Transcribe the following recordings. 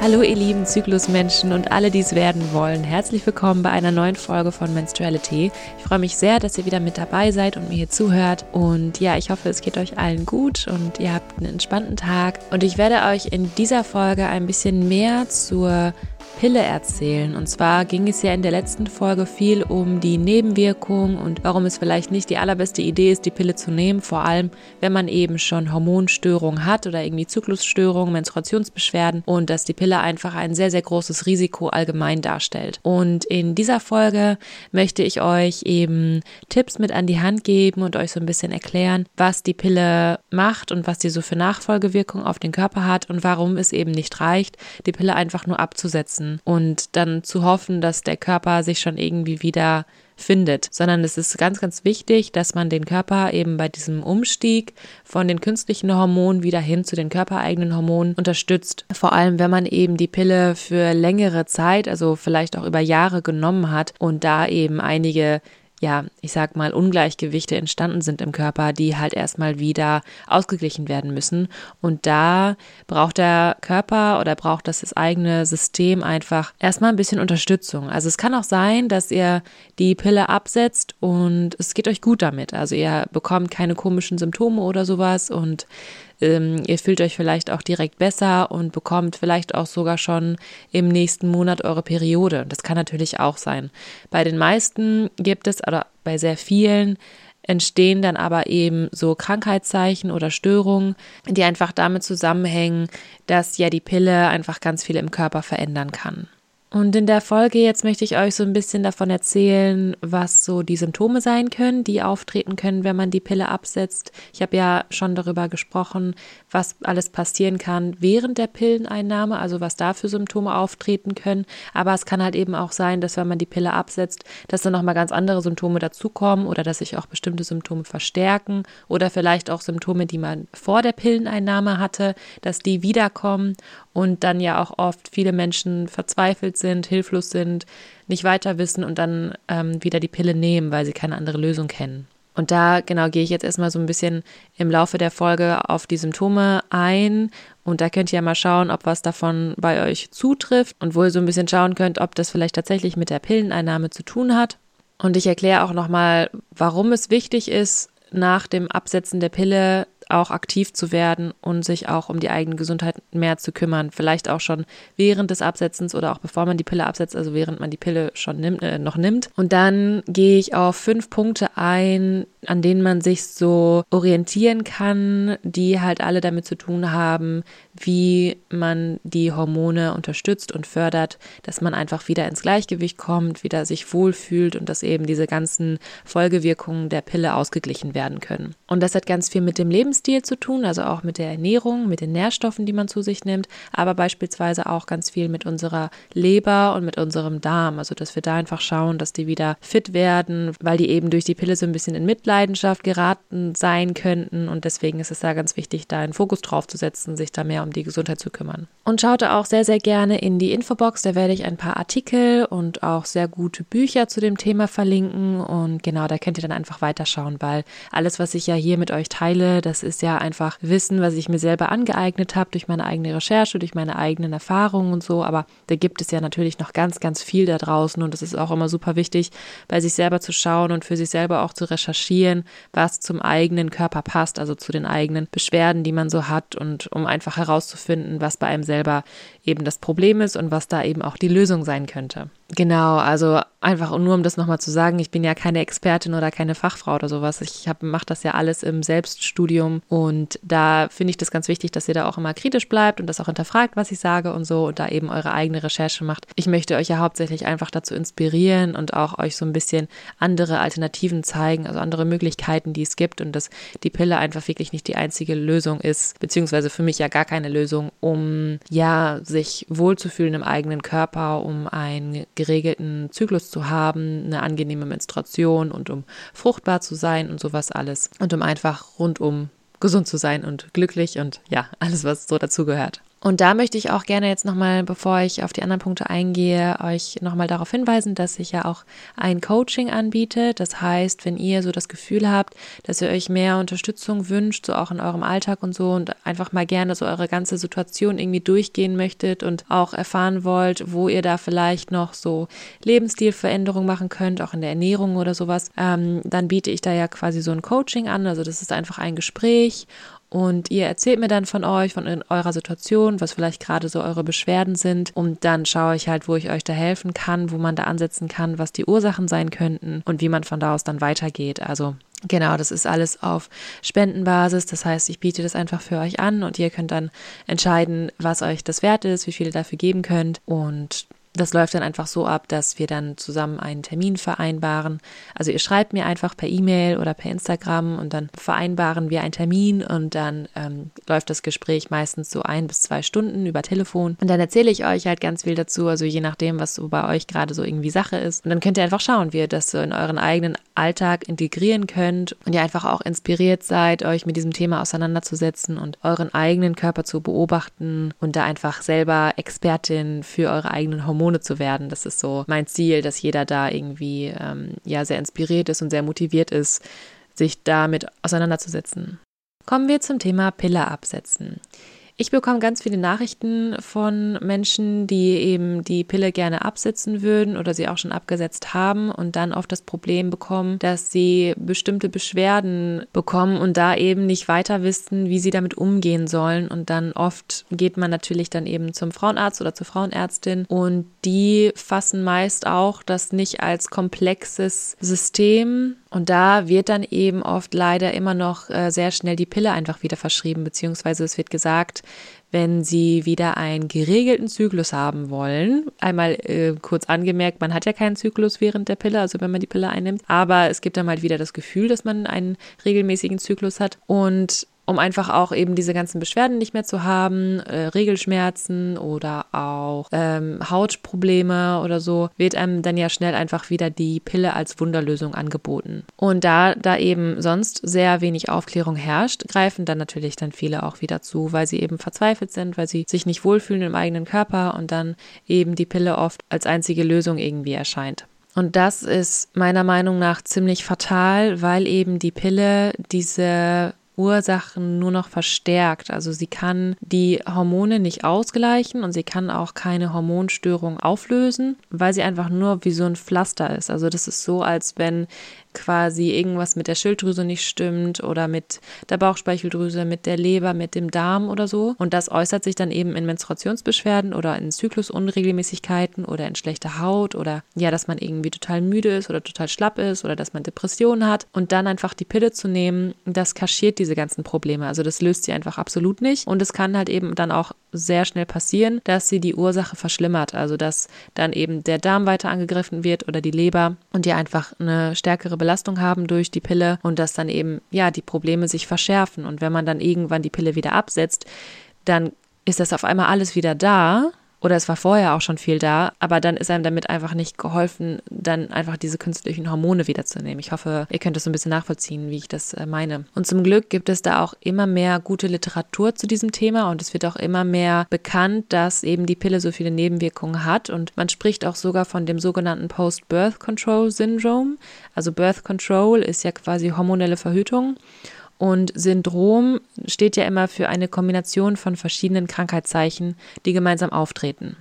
Hallo ihr lieben Zyklusmenschen und alle, die es werden wollen. Herzlich willkommen bei einer neuen Folge von Menstruality. Ich freue mich sehr, dass ihr wieder mit dabei seid und mir hier zuhört. Und ja, ich hoffe, es geht euch allen gut und ihr habt einen entspannten Tag. Und ich werde euch in dieser Folge ein bisschen mehr zur Pille erzählen. Und zwar ging es ja in der letzten Folge viel um die Nebenwirkungen und warum es vielleicht nicht die allerbeste Idee ist, die Pille zu nehmen, vor allem wenn man eben schon Hormonstörungen hat oder irgendwie Zyklusstörungen, Menstruationsbeschwerden und dass die Pille einfach ein sehr, sehr großes Risiko allgemein darstellt. Und in dieser Folge möchte ich euch eben Tipps mit an die Hand geben und euch so ein bisschen erklären, was die Pille macht und was die so für Nachfolgewirkungen auf den Körper hat und warum es eben nicht reicht, die Pille einfach nur abzusetzen und dann zu hoffen, dass der Körper sich schon irgendwie wieder findet, sondern es ist ganz, ganz wichtig, dass man den Körper eben bei diesem Umstieg von den künstlichen Hormonen wieder hin zu den körpereigenen Hormonen unterstützt. Vor allem, wenn man eben die Pille für längere Zeit, also vielleicht auch über Jahre genommen hat und da eben einige ja, ich sag mal, Ungleichgewichte entstanden sind im Körper, die halt erstmal wieder ausgeglichen werden müssen. Und da braucht der Körper oder braucht das, das eigene System einfach erstmal ein bisschen Unterstützung. Also es kann auch sein, dass ihr die Pille absetzt und es geht euch gut damit. Also ihr bekommt keine komischen Symptome oder sowas und ähm, ihr fühlt euch vielleicht auch direkt besser und bekommt vielleicht auch sogar schon im nächsten Monat eure Periode. Das kann natürlich auch sein. Bei den meisten gibt es, oder bei sehr vielen, entstehen dann aber eben so Krankheitszeichen oder Störungen, die einfach damit zusammenhängen, dass ja die Pille einfach ganz viel im Körper verändern kann. Und in der Folge jetzt möchte ich euch so ein bisschen davon erzählen, was so die Symptome sein können, die auftreten können, wenn man die Pille absetzt. Ich habe ja schon darüber gesprochen, was alles passieren kann während der Pilleneinnahme, also was da für Symptome auftreten können. Aber es kann halt eben auch sein, dass wenn man die Pille absetzt, dass dann nochmal ganz andere Symptome dazukommen oder dass sich auch bestimmte Symptome verstärken oder vielleicht auch Symptome, die man vor der Pilleneinnahme hatte, dass die wiederkommen und dann ja auch oft viele Menschen verzweifelt sind, hilflos sind, nicht weiter wissen und dann ähm, wieder die Pille nehmen, weil sie keine andere Lösung kennen. Und da genau gehe ich jetzt erstmal so ein bisschen im Laufe der Folge auf die Symptome ein und da könnt ihr ja mal schauen, ob was davon bei euch zutrifft und wo ihr so ein bisschen schauen könnt, ob das vielleicht tatsächlich mit der Pilleneinnahme zu tun hat. Und ich erkläre auch nochmal, warum es wichtig ist, nach dem Absetzen der Pille auch aktiv zu werden und sich auch um die eigene Gesundheit mehr zu kümmern. Vielleicht auch schon während des Absetzens oder auch bevor man die Pille absetzt, also während man die Pille schon nimmt, äh, noch nimmt. Und dann gehe ich auf fünf Punkte ein, an denen man sich so orientieren kann, die halt alle damit zu tun haben, wie man die Hormone unterstützt und fördert, dass man einfach wieder ins Gleichgewicht kommt, wieder sich wohlfühlt und dass eben diese ganzen Folgewirkungen der Pille ausgeglichen werden können. Und das hat ganz viel mit dem Lebensstil zu tun, also auch mit der Ernährung, mit den Nährstoffen, die man zu sich nimmt, aber beispielsweise auch ganz viel mit unserer Leber und mit unserem Darm, also dass wir da einfach schauen, dass die wieder fit werden, weil die eben durch die Pille so ein bisschen in Mitleidenschaft geraten sein könnten und deswegen ist es da ganz wichtig, da einen Fokus drauf zu setzen, sich da mehr um die Gesundheit zu kümmern. Und schaut auch sehr, sehr gerne in die Infobox, da werde ich ein paar Artikel und auch sehr gute Bücher zu dem Thema verlinken. Und genau, da könnt ihr dann einfach weiterschauen, weil alles, was ich ja hier mit euch teile, das ist ja einfach Wissen, was ich mir selber angeeignet habe durch meine eigene Recherche, durch meine eigenen Erfahrungen und so. Aber da gibt es ja natürlich noch ganz, ganz viel da draußen und es ist auch immer super wichtig, bei sich selber zu schauen und für sich selber auch zu recherchieren, was zum eigenen Körper passt, also zu den eigenen Beschwerden, die man so hat und um einfach herauszufinden, was bei einem selber eben das Problem ist und was da eben auch die Lösung sein könnte. Genau, also einfach nur um das nochmal zu sagen, ich bin ja keine Expertin oder keine Fachfrau oder sowas. Ich mache das ja alles im Selbststudium und da finde ich das ganz wichtig, dass ihr da auch immer kritisch bleibt und das auch hinterfragt, was ich sage und so und da eben eure eigene Recherche macht. Ich möchte euch ja hauptsächlich einfach dazu inspirieren und auch euch so ein bisschen andere Alternativen zeigen, also andere Möglichkeiten, die es gibt und dass die Pille einfach wirklich nicht die einzige Lösung ist, beziehungsweise für mich ja gar keine Lösung, um ja sich wohlzufühlen im eigenen Körper, um einen geregelten Zyklus zu haben, eine angenehme Menstruation und um fruchtbar zu sein und sowas alles. Und um einfach rundum gesund zu sein und glücklich und ja, alles, was so dazugehört. Und da möchte ich auch gerne jetzt nochmal, bevor ich auf die anderen Punkte eingehe, euch nochmal darauf hinweisen, dass ich ja auch ein Coaching anbiete. Das heißt, wenn ihr so das Gefühl habt, dass ihr euch mehr Unterstützung wünscht, so auch in eurem Alltag und so und einfach mal gerne so eure ganze Situation irgendwie durchgehen möchtet und auch erfahren wollt, wo ihr da vielleicht noch so Lebensstilveränderungen machen könnt, auch in der Ernährung oder sowas, ähm, dann biete ich da ja quasi so ein Coaching an. Also das ist einfach ein Gespräch und ihr erzählt mir dann von euch, von eurer Situation, was vielleicht gerade so eure Beschwerden sind. Und dann schaue ich halt, wo ich euch da helfen kann, wo man da ansetzen kann, was die Ursachen sein könnten und wie man von da aus dann weitergeht. Also Genau, das ist alles auf Spendenbasis. Das heißt, ich biete das einfach für euch an und ihr könnt dann entscheiden, was euch das wert ist, wie viel ihr dafür geben könnt. Und das läuft dann einfach so ab, dass wir dann zusammen einen Termin vereinbaren. Also ihr schreibt mir einfach per E-Mail oder per Instagram und dann vereinbaren wir einen Termin und dann ähm, läuft das Gespräch meistens so ein bis zwei Stunden über Telefon. Und dann erzähle ich euch halt ganz viel dazu, also je nachdem, was so bei euch gerade so irgendwie Sache ist. Und dann könnt ihr einfach schauen, wie ihr das so in euren eigenen Alltag integrieren könnt und ihr einfach auch inspiriert seid, euch mit diesem Thema auseinanderzusetzen und euren eigenen Körper zu beobachten und da einfach selber Expertin für eure eigenen Hormone Hormone zu werden. Das ist so mein Ziel, dass jeder da irgendwie ähm, ja sehr inspiriert ist und sehr motiviert ist, sich damit auseinanderzusetzen. Kommen wir zum Thema Pille absetzen. Ich bekomme ganz viele Nachrichten von Menschen, die eben die Pille gerne absetzen würden oder sie auch schon abgesetzt haben und dann oft das Problem bekommen, dass sie bestimmte Beschwerden bekommen und da eben nicht weiter wissen, wie sie damit umgehen sollen. Und dann oft geht man natürlich dann eben zum Frauenarzt oder zur Frauenärztin und die fassen meist auch das nicht als komplexes System und da wird dann eben oft leider immer noch äh, sehr schnell die Pille einfach wieder verschrieben, beziehungsweise es wird gesagt, wenn sie wieder einen geregelten Zyklus haben wollen. Einmal äh, kurz angemerkt, man hat ja keinen Zyklus während der Pille, also wenn man die Pille einnimmt, aber es gibt dann mal wieder das Gefühl, dass man einen regelmäßigen Zyklus hat und um einfach auch eben diese ganzen Beschwerden nicht mehr zu haben, äh, Regelschmerzen oder auch ähm, Hautprobleme oder so, wird einem dann ja schnell einfach wieder die Pille als Wunderlösung angeboten. Und da da eben sonst sehr wenig Aufklärung herrscht, greifen dann natürlich dann viele auch wieder zu, weil sie eben verzweifelt sind, weil sie sich nicht wohlfühlen im eigenen Körper und dann eben die Pille oft als einzige Lösung irgendwie erscheint. Und das ist meiner Meinung nach ziemlich fatal, weil eben die Pille diese Ursachen nur noch verstärkt. Also sie kann die Hormone nicht ausgleichen und sie kann auch keine Hormonstörung auflösen, weil sie einfach nur wie so ein Pflaster ist. Also das ist so, als wenn quasi irgendwas mit der Schilddrüse nicht stimmt oder mit der Bauchspeicheldrüse, mit der Leber, mit dem Darm oder so. Und das äußert sich dann eben in Menstruationsbeschwerden oder in Zyklusunregelmäßigkeiten oder in schlechter Haut oder ja, dass man irgendwie total müde ist oder total schlapp ist oder dass man Depressionen hat. Und dann einfach die Pille zu nehmen, das kaschiert diese ganzen Probleme. Also das löst sie einfach absolut nicht. Und es kann halt eben dann auch sehr schnell passieren, dass sie die Ursache verschlimmert. Also dass dann eben der Darm weiter angegriffen wird oder die Leber und die einfach eine stärkere Belastung haben durch die Pille und dass dann eben, ja, die Probleme sich verschärfen. Und wenn man dann irgendwann die Pille wieder absetzt, dann ist das auf einmal alles wieder da oder es war vorher auch schon viel da, aber dann ist einem damit einfach nicht geholfen, dann einfach diese künstlichen Hormone wiederzunehmen. Ich hoffe, ihr könnt das so ein bisschen nachvollziehen, wie ich das äh, meine. Und zum Glück gibt es da auch immer mehr gute Literatur zu diesem Thema und es wird auch immer mehr bekannt, dass eben die Pille so viele Nebenwirkungen hat und man spricht auch sogar von dem sogenannten Post-Birth Control Syndrome. Also Birth Control ist ja quasi hormonelle Verhütung und Syndrom steht ja immer für eine Kombination von verschiedenen Krankheitszeichen, die gemeinsam auftreten.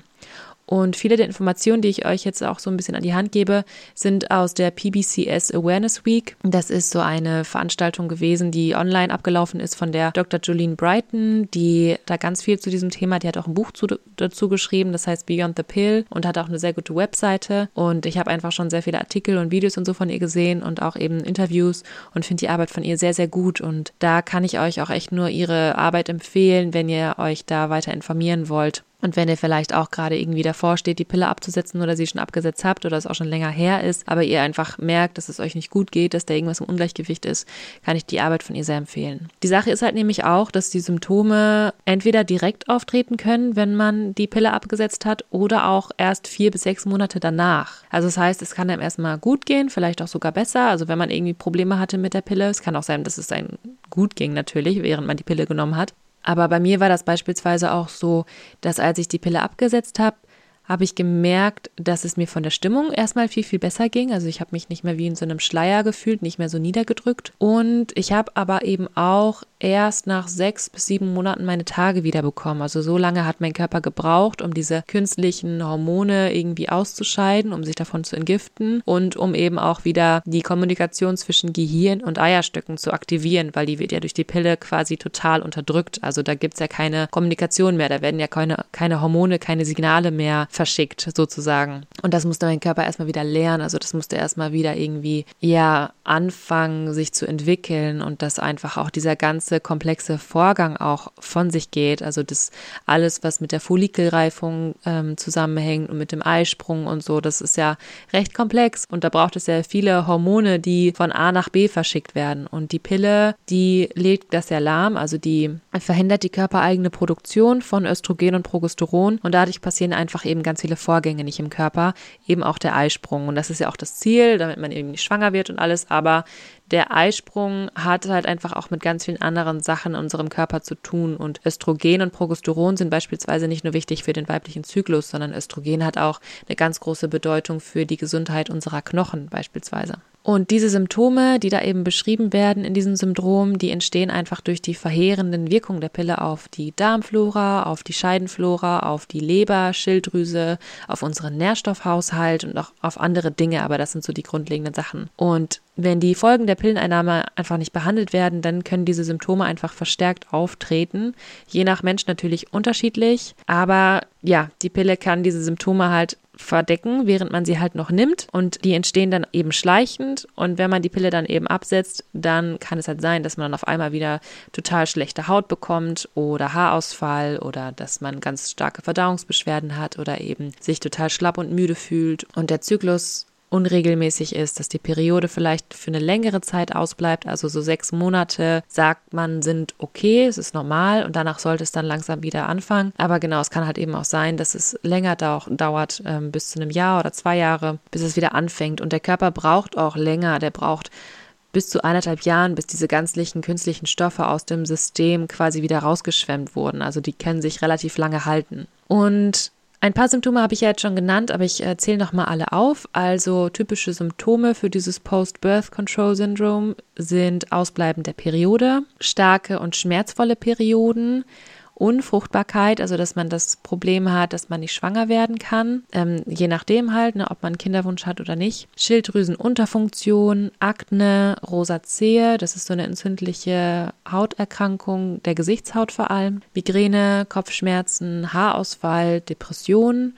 Und viele der Informationen, die ich euch jetzt auch so ein bisschen an die Hand gebe, sind aus der PBCS Awareness Week. Das ist so eine Veranstaltung gewesen, die online abgelaufen ist von der Dr. Jolene Brighton, die da ganz viel zu diesem Thema, die hat auch ein Buch zu, dazu geschrieben, das heißt Beyond the Pill und hat auch eine sehr gute Webseite. Und ich habe einfach schon sehr viele Artikel und Videos und so von ihr gesehen und auch eben Interviews und finde die Arbeit von ihr sehr, sehr gut. Und da kann ich euch auch echt nur ihre Arbeit empfehlen, wenn ihr euch da weiter informieren wollt. Und wenn ihr vielleicht auch gerade irgendwie davor steht, die Pille abzusetzen oder sie schon abgesetzt habt oder es auch schon länger her ist, aber ihr einfach merkt, dass es euch nicht gut geht, dass da irgendwas im Ungleichgewicht ist, kann ich die Arbeit von ihr sehr empfehlen. Die Sache ist halt nämlich auch, dass die Symptome entweder direkt auftreten können, wenn man die Pille abgesetzt hat, oder auch erst vier bis sechs Monate danach. Also das heißt, es kann einem erstmal gut gehen, vielleicht auch sogar besser. Also wenn man irgendwie Probleme hatte mit der Pille, es kann auch sein, dass es einem gut ging natürlich, während man die Pille genommen hat. Aber bei mir war das beispielsweise auch so, dass als ich die Pille abgesetzt habe, habe ich gemerkt, dass es mir von der Stimmung erstmal viel, viel besser ging. Also ich habe mich nicht mehr wie in so einem Schleier gefühlt, nicht mehr so niedergedrückt. Und ich habe aber eben auch erst nach sechs bis sieben Monaten meine Tage wiederbekommen. Also so lange hat mein Körper gebraucht, um diese künstlichen Hormone irgendwie auszuscheiden, um sich davon zu entgiften und um eben auch wieder die Kommunikation zwischen Gehirn und Eierstöcken zu aktivieren, weil die wird ja durch die Pille quasi total unterdrückt. Also da gibt's ja keine Kommunikation mehr, da werden ja keine, keine Hormone, keine Signale mehr verschickt sozusagen. Und das musste mein Körper erstmal wieder lernen. Also das musste erstmal wieder irgendwie ja anfangen, sich zu entwickeln und dass einfach auch dieser ganze komplexe Vorgang auch von sich geht. Also das alles, was mit der Follikelreifung ähm, zusammenhängt und mit dem Eisprung und so, das ist ja recht komplex und da braucht es ja viele Hormone, die von A nach B verschickt werden. Und die Pille, die legt das ja lahm, also die verhindert die körpereigene Produktion von Östrogen und Progesteron und dadurch passieren einfach eben ganz viele Vorgänge nicht im Körper, eben auch der Eisprung. Und das ist ja auch das Ziel, damit man eben nicht schwanger wird und alles, aber der Eisprung hat halt einfach auch mit ganz vielen anderen Sachen in unserem Körper zu tun. Und Östrogen und Progesteron sind beispielsweise nicht nur wichtig für den weiblichen Zyklus, sondern Östrogen hat auch eine ganz große Bedeutung für die Gesundheit unserer Knochen beispielsweise. Und diese Symptome, die da eben beschrieben werden in diesem Syndrom, die entstehen einfach durch die verheerenden Wirkungen der Pille auf die Darmflora, auf die Scheidenflora, auf die Leber, Schilddrüse, auf unseren Nährstoffhaushalt und auch auf andere Dinge. Aber das sind so die grundlegenden Sachen. Und wenn die Folgen der Pilleneinnahme einfach nicht behandelt werden, dann können diese Symptome einfach verstärkt auftreten. Je nach Mensch natürlich unterschiedlich. Aber ja, die Pille kann diese Symptome halt verdecken, während man sie halt noch nimmt und die entstehen dann eben schleichend und wenn man die Pille dann eben absetzt, dann kann es halt sein, dass man dann auf einmal wieder total schlechte Haut bekommt oder Haarausfall oder dass man ganz starke Verdauungsbeschwerden hat oder eben sich total schlapp und müde fühlt und der Zyklus unregelmäßig ist, dass die Periode vielleicht für eine längere Zeit ausbleibt, also so sechs Monate, sagt man, sind okay, es ist normal und danach sollte es dann langsam wieder anfangen. Aber genau, es kann halt eben auch sein, dass es länger dauert, ähm, bis zu einem Jahr oder zwei Jahre, bis es wieder anfängt. Und der Körper braucht auch länger, der braucht bis zu eineinhalb Jahren, bis diese ganzlichen künstlichen Stoffe aus dem System quasi wieder rausgeschwemmt wurden. Also die können sich relativ lange halten. Und ein paar Symptome habe ich ja jetzt schon genannt, aber ich äh, zähle nochmal alle auf. Also typische Symptome für dieses Post-Birth Control Syndrome sind Ausbleiben der Periode, starke und schmerzvolle Perioden, Unfruchtbarkeit, also dass man das Problem hat, dass man nicht schwanger werden kann, ähm, je nachdem halt, ne, ob man einen Kinderwunsch hat oder nicht. Schilddrüsenunterfunktion, Akne, Rosazea, das ist so eine entzündliche Hauterkrankung der Gesichtshaut vor allem, Migräne, Kopfschmerzen, Haarausfall, Depressionen.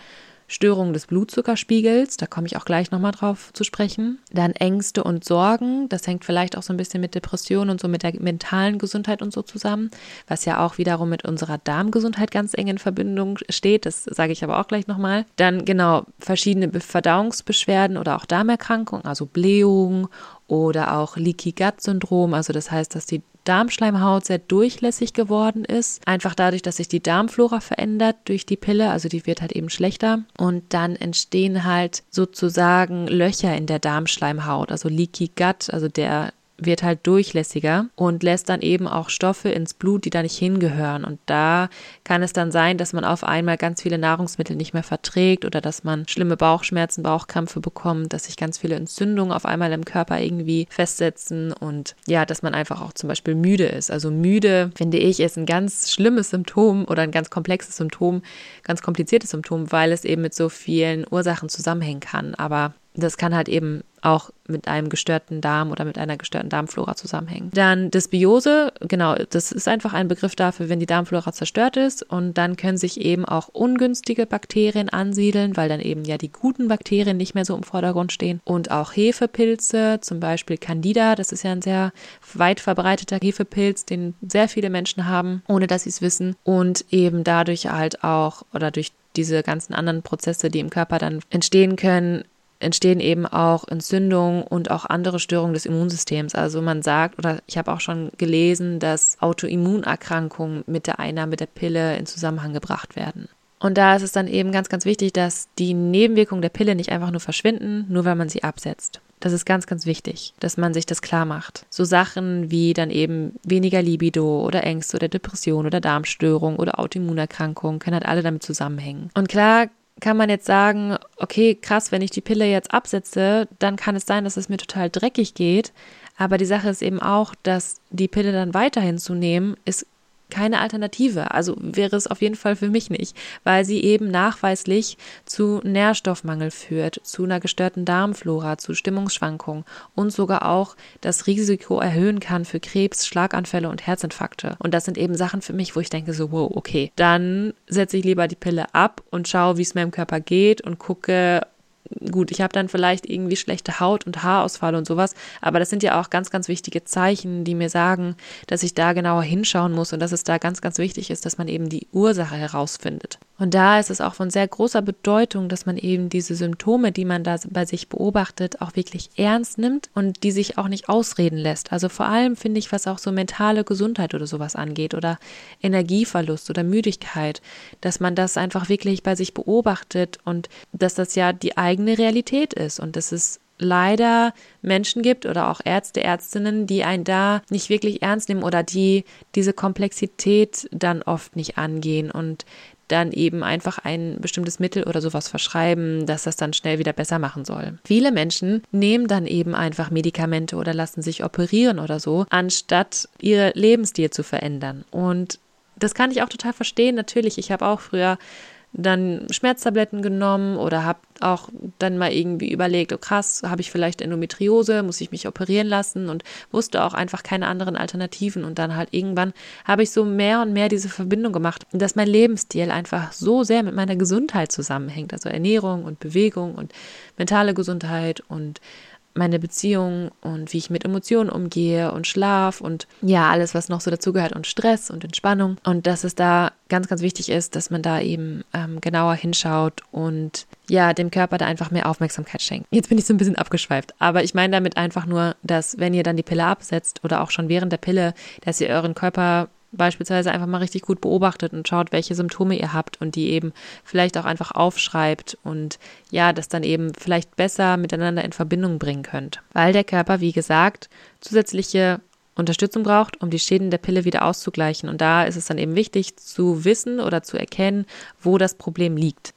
Störungen des Blutzuckerspiegels, da komme ich auch gleich nochmal drauf zu sprechen. Dann Ängste und Sorgen, das hängt vielleicht auch so ein bisschen mit Depressionen und so mit der mentalen Gesundheit und so zusammen, was ja auch wiederum mit unserer Darmgesundheit ganz eng in Verbindung steht, das sage ich aber auch gleich nochmal. Dann genau verschiedene Verdauungsbeschwerden oder auch Darmerkrankungen, also Blähungen oder auch Leaky Gut Syndrom, also das heißt, dass die Darmschleimhaut sehr durchlässig geworden ist. Einfach dadurch, dass sich die Darmflora verändert durch die Pille, also die wird halt eben schlechter. Und dann entstehen halt sozusagen Löcher in der Darmschleimhaut, also Leaky Gut, also der wird halt durchlässiger und lässt dann eben auch Stoffe ins Blut, die da nicht hingehören. Und da kann es dann sein, dass man auf einmal ganz viele Nahrungsmittel nicht mehr verträgt oder dass man schlimme Bauchschmerzen, Bauchkrämpfe bekommt, dass sich ganz viele Entzündungen auf einmal im Körper irgendwie festsetzen und ja, dass man einfach auch zum Beispiel müde ist. Also müde, finde ich, ist ein ganz schlimmes Symptom oder ein ganz komplexes Symptom, ganz kompliziertes Symptom, weil es eben mit so vielen Ursachen zusammenhängen kann. Aber das kann halt eben auch mit einem gestörten Darm oder mit einer gestörten Darmflora zusammenhängen. Dann Dysbiose, genau, das ist einfach ein Begriff dafür, wenn die Darmflora zerstört ist. Und dann können sich eben auch ungünstige Bakterien ansiedeln, weil dann eben ja die guten Bakterien nicht mehr so im Vordergrund stehen. Und auch Hefepilze, zum Beispiel Candida, das ist ja ein sehr weit verbreiteter Hefepilz, den sehr viele Menschen haben, ohne dass sie es wissen. Und eben dadurch halt auch oder durch diese ganzen anderen Prozesse, die im Körper dann entstehen können, entstehen eben auch Entzündungen und auch andere Störungen des Immunsystems. Also man sagt, oder ich habe auch schon gelesen, dass Autoimmunerkrankungen mit der Einnahme der Pille in Zusammenhang gebracht werden. Und da ist es dann eben ganz, ganz wichtig, dass die Nebenwirkungen der Pille nicht einfach nur verschwinden, nur weil man sie absetzt. Das ist ganz, ganz wichtig, dass man sich das klar macht. So Sachen wie dann eben weniger Libido oder Ängste oder Depression oder Darmstörung oder Autoimmunerkrankungen können halt alle damit zusammenhängen. Und klar kann man jetzt sagen, okay, krass, wenn ich die Pille jetzt absetze, dann kann es sein, dass es mir total dreckig geht. Aber die Sache ist eben auch, dass die Pille dann weiterhin zu nehmen, ist keine Alternative. Also wäre es auf jeden Fall für mich nicht, weil sie eben nachweislich zu Nährstoffmangel führt, zu einer gestörten Darmflora, zu Stimmungsschwankungen und sogar auch das Risiko erhöhen kann für Krebs, Schlaganfälle und Herzinfarkte. Und das sind eben Sachen für mich, wo ich denke so, wow, okay, dann setze ich lieber die Pille ab und schaue, wie es mir im Körper geht und gucke, gut, ich habe dann vielleicht irgendwie schlechte Haut und Haarausfall und sowas, aber das sind ja auch ganz, ganz wichtige Zeichen, die mir sagen, dass ich da genauer hinschauen muss und dass es da ganz, ganz wichtig ist, dass man eben die Ursache herausfindet. Und da ist es auch von sehr großer Bedeutung, dass man eben diese Symptome, die man da bei sich beobachtet, auch wirklich ernst nimmt und die sich auch nicht ausreden lässt. Also vor allem finde ich, was auch so mentale Gesundheit oder sowas angeht oder Energieverlust oder Müdigkeit, dass man das einfach wirklich bei sich beobachtet und dass das ja die eigene Realität ist und dass es leider Menschen gibt oder auch Ärzte, Ärztinnen, die einen da nicht wirklich ernst nehmen oder die diese Komplexität dann oft nicht angehen und dann eben einfach ein bestimmtes Mittel oder sowas verschreiben, dass das dann schnell wieder besser machen soll. Viele Menschen nehmen dann eben einfach Medikamente oder lassen sich operieren oder so, anstatt ihr Lebensstil zu verändern. Und das kann ich auch total verstehen. Natürlich, ich habe auch früher dann Schmerztabletten genommen oder habe auch dann mal irgendwie überlegt, oh krass, habe ich vielleicht Endometriose, muss ich mich operieren lassen und wusste auch einfach keine anderen Alternativen. Und dann halt irgendwann habe ich so mehr und mehr diese Verbindung gemacht, dass mein Lebensstil einfach so sehr mit meiner Gesundheit zusammenhängt. Also Ernährung und Bewegung und mentale Gesundheit und meine Beziehung und wie ich mit Emotionen umgehe und Schlaf und ja, alles, was noch so dazugehört und Stress und Entspannung. Und dass es da ganz, ganz wichtig ist, dass man da eben ähm, genauer hinschaut und ja, dem Körper da einfach mehr Aufmerksamkeit schenkt. Jetzt bin ich so ein bisschen abgeschweift, aber ich meine damit einfach nur, dass wenn ihr dann die Pille absetzt oder auch schon während der Pille, dass ihr euren Körper beispielsweise einfach mal richtig gut beobachtet und schaut, welche Symptome ihr habt und die eben vielleicht auch einfach aufschreibt und ja, das dann eben vielleicht besser miteinander in Verbindung bringen könnt. Weil der Körper, wie gesagt, zusätzliche Unterstützung braucht, um die Schäden der Pille wieder auszugleichen. Und da ist es dann eben wichtig zu wissen oder zu erkennen, wo das Problem liegt.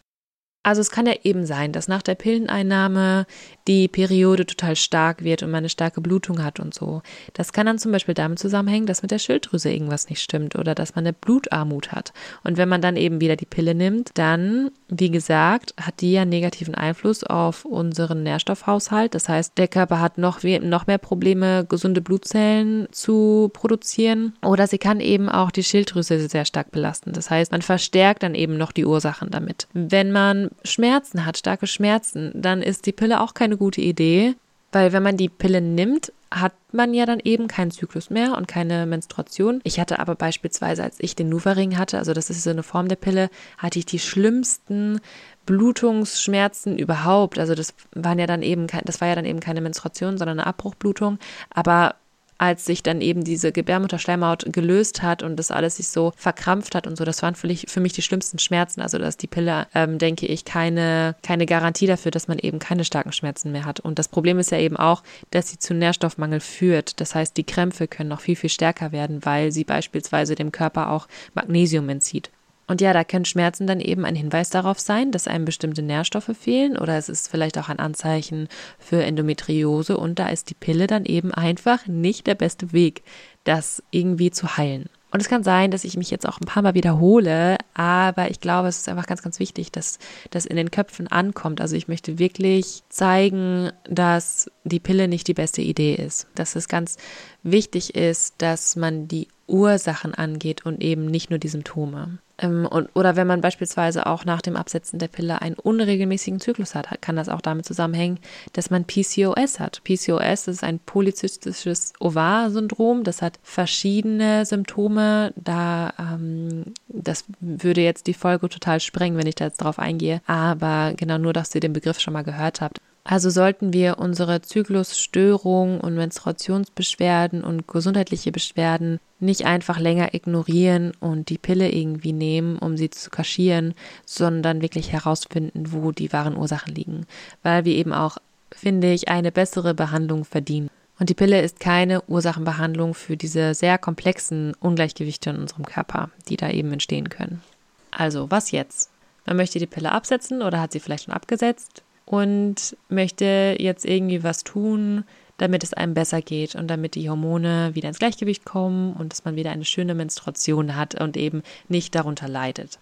Also es kann ja eben sein, dass nach der Pilleneinnahme die Periode total stark wird und man eine starke Blutung hat und so. Das kann dann zum Beispiel damit zusammenhängen, dass mit der Schilddrüse irgendwas nicht stimmt oder dass man eine Blutarmut hat. Und wenn man dann eben wieder die Pille nimmt, dann, wie gesagt, hat die ja negativen Einfluss auf unseren Nährstoffhaushalt. Das heißt, der Körper hat noch, noch mehr Probleme, gesunde Blutzellen zu produzieren. Oder sie kann eben auch die Schilddrüse sehr stark belasten. Das heißt, man verstärkt dann eben noch die Ursachen damit. Wenn man Schmerzen hat, starke Schmerzen, dann ist die Pille auch keine gute Idee, weil wenn man die Pille nimmt, hat man ja dann eben keinen Zyklus mehr und keine Menstruation. Ich hatte aber beispielsweise, als ich den Nuvaring hatte, also das ist so eine Form der Pille, hatte ich die schlimmsten Blutungsschmerzen überhaupt. Also das waren ja dann eben, das war ja dann eben keine Menstruation, sondern eine Abbruchblutung. Aber als sich dann eben diese Gebärmutterschleimhaut gelöst hat und das alles sich so verkrampft hat und so. Das waren für mich, für mich die schlimmsten Schmerzen. Also dass die Pille, ähm, denke ich, keine, keine Garantie dafür, dass man eben keine starken Schmerzen mehr hat. Und das Problem ist ja eben auch, dass sie zu Nährstoffmangel führt. Das heißt, die Krämpfe können noch viel, viel stärker werden, weil sie beispielsweise dem Körper auch Magnesium entzieht. Und ja, da können Schmerzen dann eben ein Hinweis darauf sein, dass einem bestimmte Nährstoffe fehlen oder es ist vielleicht auch ein Anzeichen für Endometriose und da ist die Pille dann eben einfach nicht der beste Weg, das irgendwie zu heilen. Und es kann sein, dass ich mich jetzt auch ein paar Mal wiederhole, aber ich glaube, es ist einfach ganz, ganz wichtig, dass das in den Köpfen ankommt. Also ich möchte wirklich zeigen, dass die Pille nicht die beste Idee ist. Dass es ganz wichtig ist, dass man die Ursachen angeht und eben nicht nur die Symptome. Ähm, und, oder wenn man beispielsweise auch nach dem Absetzen der Pille einen unregelmäßigen Zyklus hat, kann das auch damit zusammenhängen, dass man PCOS hat. PCOS ist ein polyzystisches Ovar-Syndrom. Das hat verschiedene Symptome. Da, ähm, das würde jetzt die Folge total sprengen, wenn ich da jetzt drauf eingehe. Aber genau nur, dass ihr den Begriff schon mal gehört habt. Also sollten wir unsere Zyklusstörungen und Menstruationsbeschwerden und gesundheitliche Beschwerden nicht einfach länger ignorieren und die Pille irgendwie nehmen, um sie zu kaschieren, sondern wirklich herausfinden, wo die wahren Ursachen liegen, weil wir eben auch, finde ich, eine bessere Behandlung verdienen. Und die Pille ist keine Ursachenbehandlung für diese sehr komplexen Ungleichgewichte in unserem Körper, die da eben entstehen können. Also, was jetzt? Man möchte die Pille absetzen oder hat sie vielleicht schon abgesetzt und möchte jetzt irgendwie was tun, damit es einem besser geht und damit die Hormone wieder ins Gleichgewicht kommen und dass man wieder eine schöne Menstruation hat und eben nicht darunter leidet.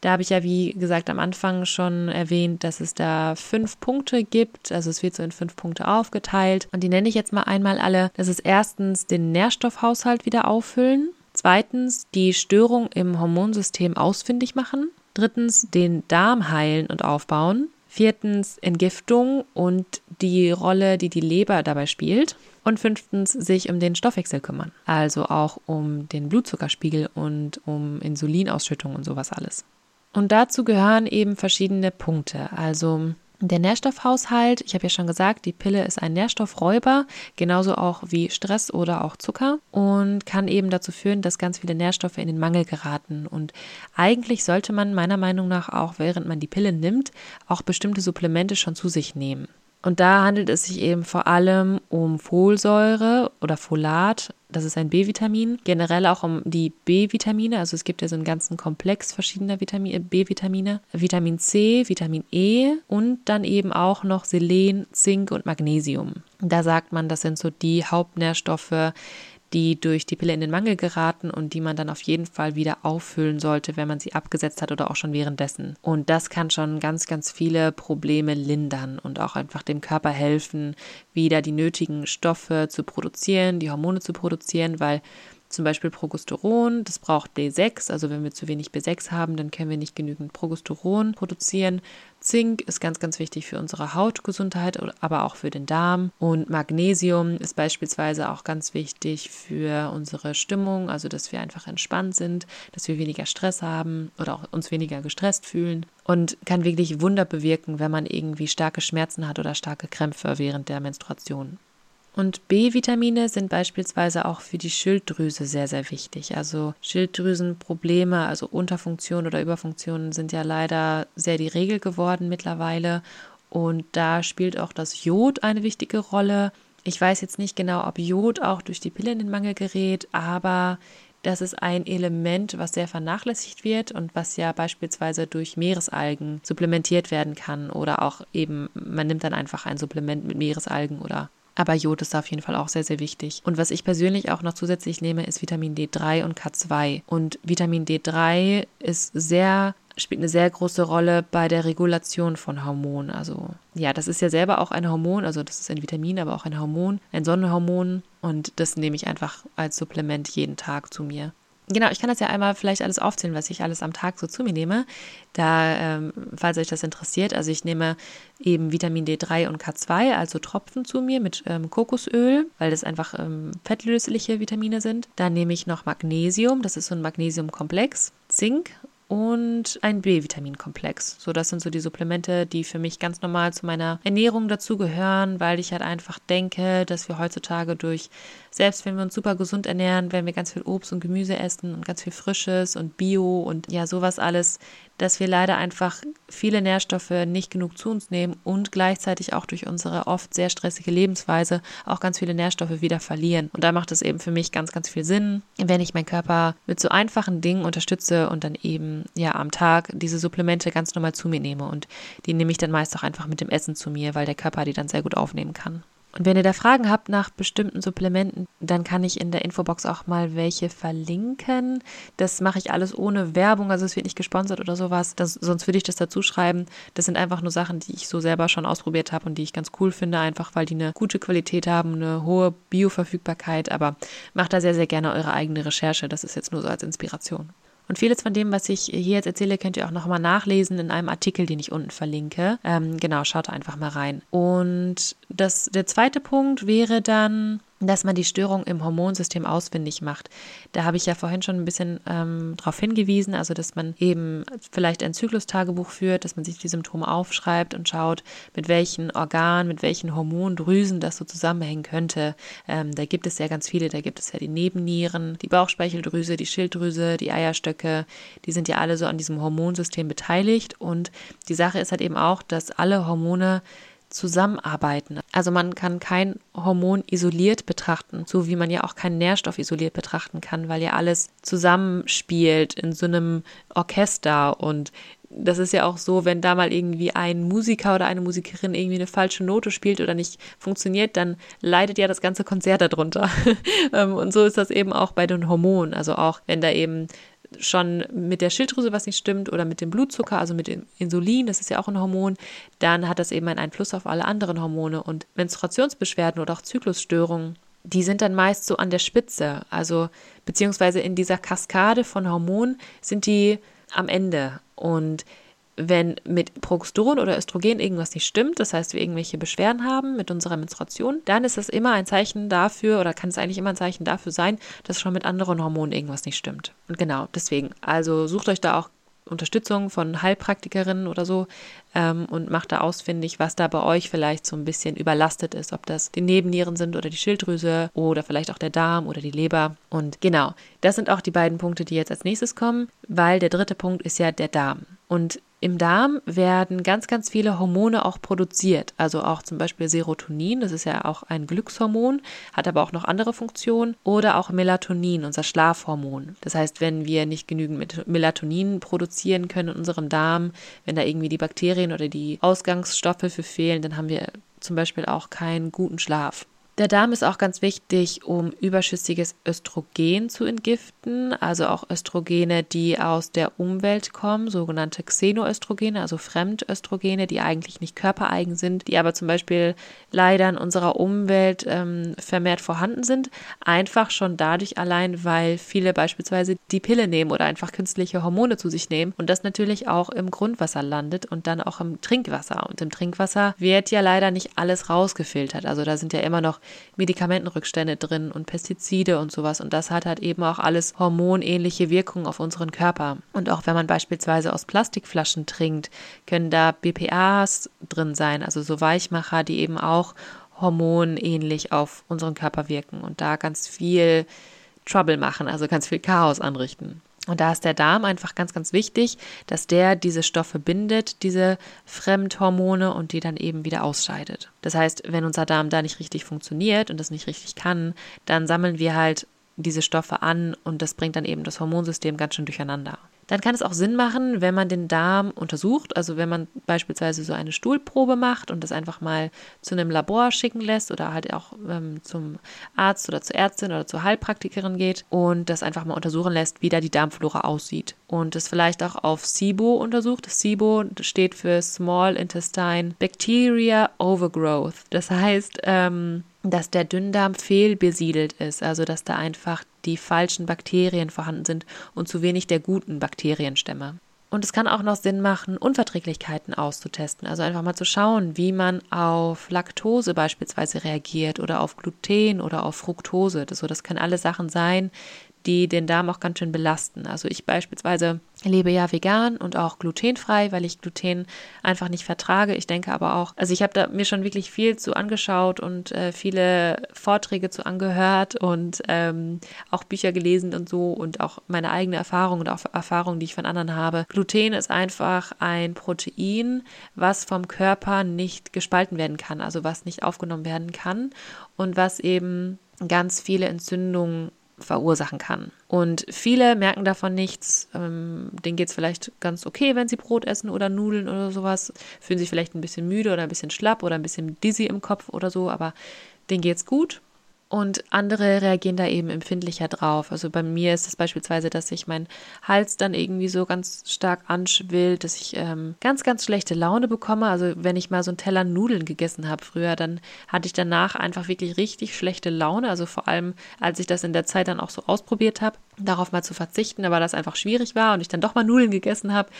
Da habe ich ja, wie gesagt, am Anfang schon erwähnt, dass es da fünf Punkte gibt. Also es wird so in fünf Punkte aufgeteilt. Und die nenne ich jetzt mal einmal alle. Das ist erstens den Nährstoffhaushalt wieder auffüllen. Zweitens die Störung im Hormonsystem ausfindig machen. Drittens den Darm heilen und aufbauen. Viertens Entgiftung und die Rolle, die die Leber dabei spielt. Und fünftens sich um den Stoffwechsel kümmern. Also auch um den Blutzuckerspiegel und um Insulinausschüttung und sowas alles. Und dazu gehören eben verschiedene Punkte. Also der Nährstoffhaushalt, ich habe ja schon gesagt, die Pille ist ein Nährstoffräuber, genauso auch wie Stress oder auch Zucker und kann eben dazu führen, dass ganz viele Nährstoffe in den Mangel geraten. Und eigentlich sollte man meiner Meinung nach auch, während man die Pille nimmt, auch bestimmte Supplemente schon zu sich nehmen. Und da handelt es sich eben vor allem um Folsäure oder Folat, das ist ein B-Vitamin, generell auch um die B-Vitamine, also es gibt ja so einen ganzen Komplex verschiedener B-Vitamine, Vitamin C, Vitamin E und dann eben auch noch Selen, Zink und Magnesium. Da sagt man, das sind so die Hauptnährstoffe, die durch die Pille in den Mangel geraten und die man dann auf jeden Fall wieder auffüllen sollte, wenn man sie abgesetzt hat oder auch schon währenddessen. Und das kann schon ganz, ganz viele Probleme lindern und auch einfach dem Körper helfen, wieder die nötigen Stoffe zu produzieren, die Hormone zu produzieren, weil zum Beispiel Progesteron, das braucht B6, also wenn wir zu wenig B6 haben, dann können wir nicht genügend Progesteron produzieren. Zink ist ganz, ganz wichtig für unsere Hautgesundheit, aber auch für den Darm. Und Magnesium ist beispielsweise auch ganz wichtig für unsere Stimmung, also dass wir einfach entspannt sind, dass wir weniger Stress haben oder auch uns weniger gestresst fühlen. Und kann wirklich Wunder bewirken, wenn man irgendwie starke Schmerzen hat oder starke Krämpfe während der Menstruation. Und B-Vitamine sind beispielsweise auch für die Schilddrüse sehr, sehr wichtig. Also Schilddrüsenprobleme, also Unterfunktion oder Überfunktionen sind ja leider sehr die Regel geworden mittlerweile. Und da spielt auch das Jod eine wichtige Rolle. Ich weiß jetzt nicht genau, ob Jod auch durch die Pille in den Mangel gerät, aber das ist ein Element, was sehr vernachlässigt wird und was ja beispielsweise durch Meeresalgen supplementiert werden kann oder auch eben, man nimmt dann einfach ein Supplement mit Meeresalgen oder aber Jod ist da auf jeden Fall auch sehr, sehr wichtig. Und was ich persönlich auch noch zusätzlich nehme, ist Vitamin D3 und K2. Und Vitamin D3 ist sehr spielt eine sehr große Rolle bei der Regulation von Hormonen. Also ja, das ist ja selber auch ein Hormon, also das ist ein Vitamin, aber auch ein Hormon, ein Sonnenhormon und das nehme ich einfach als Supplement jeden Tag zu mir. Genau, ich kann das ja einmal vielleicht alles aufzählen, was ich alles am Tag so zu mir nehme. Da, ähm, falls euch das interessiert, also ich nehme eben Vitamin D3 und K2, also Tropfen zu mir mit ähm, Kokosöl, weil das einfach ähm, fettlösliche Vitamine sind. Dann nehme ich noch Magnesium, das ist so ein Magnesiumkomplex, Zink und ein B-Vitaminkomplex. So, das sind so die Supplemente, die für mich ganz normal zu meiner Ernährung dazugehören, weil ich halt einfach denke, dass wir heutzutage durch, selbst wenn wir uns super gesund ernähren, wenn wir ganz viel Obst und Gemüse essen und ganz viel Frisches und Bio und ja, sowas alles, dass wir leider einfach viele Nährstoffe nicht genug zu uns nehmen und gleichzeitig auch durch unsere oft sehr stressige Lebensweise auch ganz viele Nährstoffe wieder verlieren. Und da macht es eben für mich ganz, ganz viel Sinn, wenn ich meinen Körper mit so einfachen Dingen unterstütze und dann eben ja am Tag diese Supplemente ganz normal zu mir nehme. Und die nehme ich dann meist auch einfach mit dem Essen zu mir, weil der Körper die dann sehr gut aufnehmen kann. Und wenn ihr da Fragen habt nach bestimmten Supplementen, dann kann ich in der Infobox auch mal welche verlinken. Das mache ich alles ohne Werbung, also es wird nicht gesponsert oder sowas. Das, sonst würde ich das dazu schreiben. Das sind einfach nur Sachen, die ich so selber schon ausprobiert habe und die ich ganz cool finde, einfach weil die eine gute Qualität haben, eine hohe Bioverfügbarkeit. Aber macht da sehr, sehr gerne eure eigene Recherche. Das ist jetzt nur so als Inspiration. Und vieles von dem, was ich hier jetzt erzähle, könnt ihr auch nochmal nachlesen in einem Artikel, den ich unten verlinke. Ähm, genau, schaut einfach mal rein. Und das, der zweite Punkt wäre dann, dass man die Störung im Hormonsystem ausfindig macht. Da habe ich ja vorhin schon ein bisschen ähm, darauf hingewiesen, also dass man eben vielleicht ein Zyklustagebuch führt, dass man sich die Symptome aufschreibt und schaut, mit welchen Organen, mit welchen Hormondrüsen das so zusammenhängen könnte. Ähm, da gibt es ja ganz viele, da gibt es ja die Nebennieren, die Bauchspeicheldrüse, die Schilddrüse, die Eierstöcke, die sind ja alle so an diesem Hormonsystem beteiligt und die Sache ist halt eben auch, dass alle Hormone zusammenarbeiten. Also man kann kein Hormon isoliert betrachten, so wie man ja auch keinen Nährstoff isoliert betrachten kann, weil ja alles zusammenspielt in so einem Orchester und das ist ja auch so, wenn da mal irgendwie ein Musiker oder eine Musikerin irgendwie eine falsche Note spielt oder nicht funktioniert, dann leidet ja das ganze Konzert darunter. Ähm, und so ist das eben auch bei den Hormonen. Also auch wenn da eben schon mit der Schilddrüse was nicht stimmt oder mit dem Blutzucker, also mit dem Insulin, das ist ja auch ein Hormon, dann hat das eben einen Einfluss auf alle anderen Hormone. Und Menstruationsbeschwerden oder auch Zyklusstörungen, die sind dann meist so an der Spitze. Also beziehungsweise in dieser Kaskade von Hormonen sind die am Ende. Und wenn mit Progesteron oder Östrogen irgendwas nicht stimmt, das heißt, wir irgendwelche Beschwerden haben mit unserer Menstruation, dann ist das immer ein Zeichen dafür oder kann es eigentlich immer ein Zeichen dafür sein, dass schon mit anderen Hormonen irgendwas nicht stimmt. Und genau, deswegen, also sucht euch da auch Unterstützung von Heilpraktikerinnen oder so ähm, und macht da ausfindig, was da bei euch vielleicht so ein bisschen überlastet ist, ob das die Nebennieren sind oder die Schilddrüse oder vielleicht auch der Darm oder die Leber. Und genau, das sind auch die beiden Punkte, die jetzt als nächstes kommen, weil der dritte Punkt ist ja der Darm. Und im Darm werden ganz, ganz viele Hormone auch produziert. Also auch zum Beispiel Serotonin, das ist ja auch ein Glückshormon, hat aber auch noch andere Funktionen. Oder auch Melatonin, unser Schlafhormon. Das heißt, wenn wir nicht genügend Melatonin produzieren können in unserem Darm, wenn da irgendwie die Bakterien oder die Ausgangsstoffe für fehlen, dann haben wir zum Beispiel auch keinen guten Schlaf. Der Darm ist auch ganz wichtig, um überschüssiges Östrogen zu entgiften, also auch Östrogene, die aus der Umwelt kommen, sogenannte Xenoöstrogene, also Fremdöstrogene, die eigentlich nicht körpereigen sind, die aber zum Beispiel leider in unserer Umwelt ähm, vermehrt vorhanden sind, einfach schon dadurch allein, weil viele beispielsweise die Pille nehmen oder einfach künstliche Hormone zu sich nehmen und das natürlich auch im Grundwasser landet und dann auch im Trinkwasser. Und im Trinkwasser wird ja leider nicht alles rausgefiltert, also da sind ja immer noch Medikamentenrückstände drin und Pestizide und sowas. Und das hat halt eben auch alles hormonähnliche Wirkungen auf unseren Körper. Und auch wenn man beispielsweise aus Plastikflaschen trinkt, können da BPAs drin sein, also so Weichmacher, die eben auch hormonähnlich auf unseren Körper wirken und da ganz viel Trouble machen, also ganz viel Chaos anrichten. Und da ist der Darm einfach ganz, ganz wichtig, dass der diese Stoffe bindet, diese Fremdhormone und die dann eben wieder ausscheidet. Das heißt, wenn unser Darm da nicht richtig funktioniert und das nicht richtig kann, dann sammeln wir halt diese Stoffe an und das bringt dann eben das Hormonsystem ganz schön durcheinander dann kann es auch Sinn machen, wenn man den Darm untersucht, also wenn man beispielsweise so eine Stuhlprobe macht und das einfach mal zu einem Labor schicken lässt oder halt auch ähm, zum Arzt oder zur Ärztin oder zur Heilpraktikerin geht und das einfach mal untersuchen lässt, wie da die Darmflora aussieht. Und das vielleicht auch auf SIBO untersucht. SIBO steht für Small Intestine Bacteria Overgrowth. Das heißt, ähm, dass der Dünndarm fehlbesiedelt ist, also dass da einfach die falschen Bakterien vorhanden sind und zu wenig der guten Bakterienstämme. Und es kann auch noch Sinn machen, Unverträglichkeiten auszutesten. Also einfach mal zu schauen, wie man auf Laktose beispielsweise reagiert oder auf Gluten oder auf Fructose. Das, so, das können alle Sachen sein, die den Darm auch ganz schön belasten. Also ich beispielsweise lebe ja vegan und auch glutenfrei, weil ich Gluten einfach nicht vertrage. Ich denke aber auch, also ich habe da mir schon wirklich viel zu angeschaut und äh, viele Vorträge zu angehört und ähm, auch Bücher gelesen und so und auch meine eigene Erfahrung und auch Erfahrungen, die ich von anderen habe. Gluten ist einfach ein Protein, was vom Körper nicht gespalten werden kann, also was nicht aufgenommen werden kann und was eben ganz viele Entzündungen verursachen kann. Und viele merken davon nichts. Ähm, denen geht es vielleicht ganz okay, wenn sie Brot essen oder Nudeln oder sowas. Fühlen sich vielleicht ein bisschen müde oder ein bisschen schlapp oder ein bisschen dizzy im Kopf oder so, aber denen geht es gut. Und andere reagieren da eben empfindlicher drauf. Also bei mir ist es beispielsweise, dass sich mein Hals dann irgendwie so ganz stark anschwillt, dass ich ähm, ganz, ganz schlechte Laune bekomme. Also wenn ich mal so einen Teller Nudeln gegessen habe früher, dann hatte ich danach einfach wirklich richtig schlechte Laune. Also vor allem, als ich das in der Zeit dann auch so ausprobiert habe. Darauf mal zu verzichten, aber das einfach schwierig war und ich dann doch mal Nudeln gegessen habe,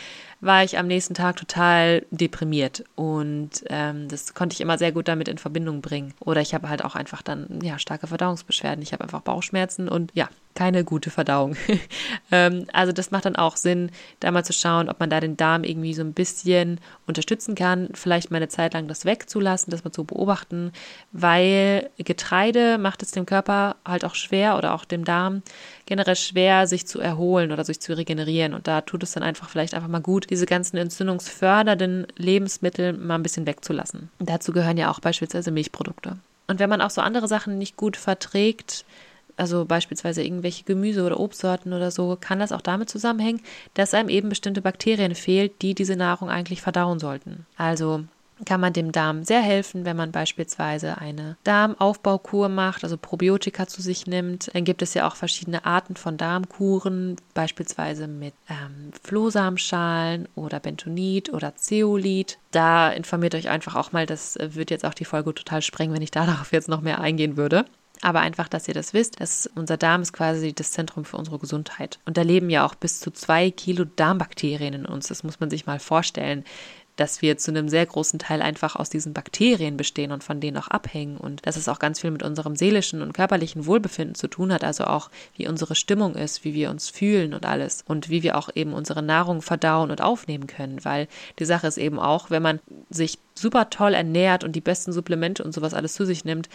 war ich am nächsten Tag total deprimiert und ähm, das konnte ich immer sehr gut damit in Verbindung bringen. Oder ich habe halt auch einfach dann ja starke Verdauungsbeschwerden. Ich habe einfach Bauchschmerzen und ja keine gute Verdauung. ähm, also das macht dann auch Sinn, da mal zu schauen, ob man da den Darm irgendwie so ein bisschen unterstützen kann, vielleicht mal eine Zeit lang das wegzulassen, das mal zu beobachten, weil Getreide macht es dem Körper halt auch schwer oder auch dem Darm generell schwer, sich zu erholen oder sich zu regenerieren. Und da tut es dann einfach vielleicht einfach mal gut, diese ganzen entzündungsfördernden Lebensmittel mal ein bisschen wegzulassen. Dazu gehören ja auch beispielsweise Milchprodukte. Und wenn man auch so andere Sachen nicht gut verträgt, also beispielsweise irgendwelche Gemüse- oder Obstsorten oder so, kann das auch damit zusammenhängen, dass einem eben bestimmte Bakterien fehlt, die diese Nahrung eigentlich verdauen sollten. Also kann man dem Darm sehr helfen, wenn man beispielsweise eine Darmaufbaukur macht, also Probiotika zu sich nimmt. Dann gibt es ja auch verschiedene Arten von Darmkuren, beispielsweise mit ähm, Flohsamenschalen oder Bentonit oder Zeolit. Da informiert euch einfach auch mal, das wird jetzt auch die Folge total sprengen, wenn ich darauf jetzt noch mehr eingehen würde. Aber einfach, dass ihr das wisst, dass unser Darm ist quasi das Zentrum für unsere Gesundheit. Und da leben ja auch bis zu zwei Kilo Darmbakterien in uns. Das muss man sich mal vorstellen dass wir zu einem sehr großen Teil einfach aus diesen Bakterien bestehen und von denen auch abhängen und dass es auch ganz viel mit unserem seelischen und körperlichen Wohlbefinden zu tun hat, also auch wie unsere Stimmung ist, wie wir uns fühlen und alles und wie wir auch eben unsere Nahrung verdauen und aufnehmen können, weil die Sache ist eben auch, wenn man sich super toll ernährt und die besten Supplemente und sowas alles zu sich nimmt,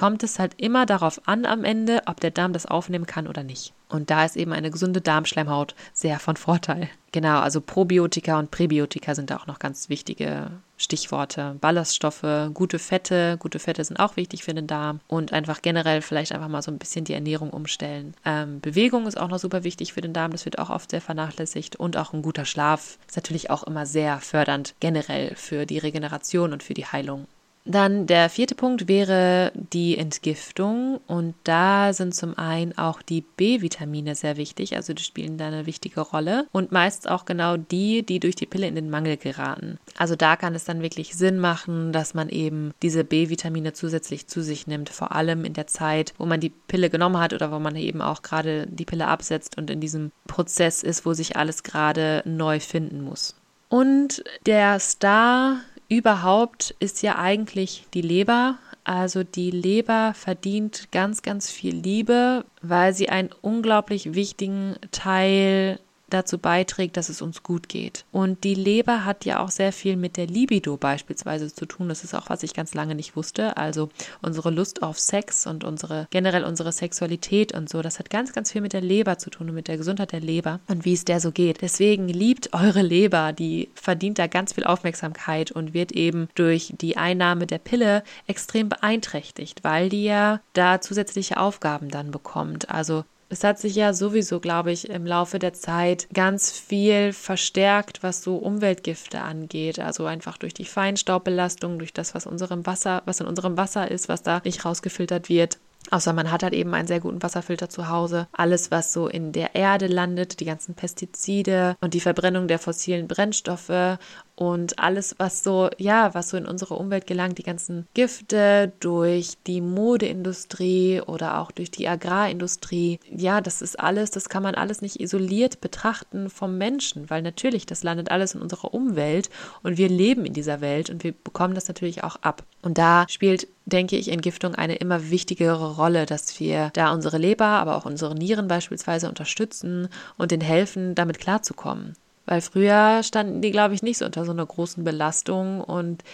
kommt es halt immer darauf an am Ende, ob der Darm das aufnehmen kann oder nicht. Und da ist eben eine gesunde Darmschleimhaut sehr von Vorteil. Genau, also Probiotika und Präbiotika sind da auch noch ganz wichtige Stichworte. Ballaststoffe, gute Fette, gute Fette sind auch wichtig für den Darm und einfach generell vielleicht einfach mal so ein bisschen die Ernährung umstellen. Ähm, Bewegung ist auch noch super wichtig für den Darm, das wird auch oft sehr vernachlässigt und auch ein guter Schlaf ist natürlich auch immer sehr fördernd generell für die Regeneration und für die Heilung. Dann der vierte Punkt wäre die Entgiftung und da sind zum einen auch die B-Vitamine sehr wichtig, also die spielen da eine wichtige Rolle und meist auch genau die, die durch die Pille in den Mangel geraten. Also da kann es dann wirklich Sinn machen, dass man eben diese B-Vitamine zusätzlich zu sich nimmt, vor allem in der Zeit, wo man die Pille genommen hat oder wo man eben auch gerade die Pille absetzt und in diesem Prozess ist, wo sich alles gerade neu finden muss. Und der Star überhaupt ist ja eigentlich die Leber. Also die Leber verdient ganz, ganz viel Liebe, weil sie einen unglaublich wichtigen Teil dazu beiträgt, dass es uns gut geht. Und die Leber hat ja auch sehr viel mit der Libido beispielsweise zu tun. Das ist auch, was ich ganz lange nicht wusste. Also unsere Lust auf Sex und unsere generell unsere Sexualität und so, das hat ganz, ganz viel mit der Leber zu tun und mit der Gesundheit der Leber und wie es der so geht. Deswegen liebt eure Leber, die verdient da ganz viel Aufmerksamkeit und wird eben durch die Einnahme der Pille extrem beeinträchtigt, weil die ja da zusätzliche Aufgaben dann bekommt. Also es hat sich ja sowieso, glaube ich, im Laufe der Zeit ganz viel verstärkt, was so Umweltgifte angeht. Also einfach durch die Feinstaubbelastung, durch das, was unserem Wasser, was in unserem Wasser ist, was da nicht rausgefiltert wird. Außer man hat halt eben einen sehr guten Wasserfilter zu Hause. Alles, was so in der Erde landet, die ganzen Pestizide und die Verbrennung der fossilen Brennstoffe und alles, was so, ja, was so in unsere Umwelt gelangt, die ganzen Gifte durch die Modeindustrie oder auch durch die Agrarindustrie, ja, das ist alles, das kann man alles nicht isoliert betrachten vom Menschen, weil natürlich, das landet alles in unserer Umwelt und wir leben in dieser Welt und wir bekommen das natürlich auch ab. Und da spielt denke ich, Entgiftung eine immer wichtigere Rolle, dass wir da unsere Leber, aber auch unsere Nieren beispielsweise unterstützen und denen helfen, damit klarzukommen. Weil früher standen die, glaube ich, nicht so unter so einer großen Belastung und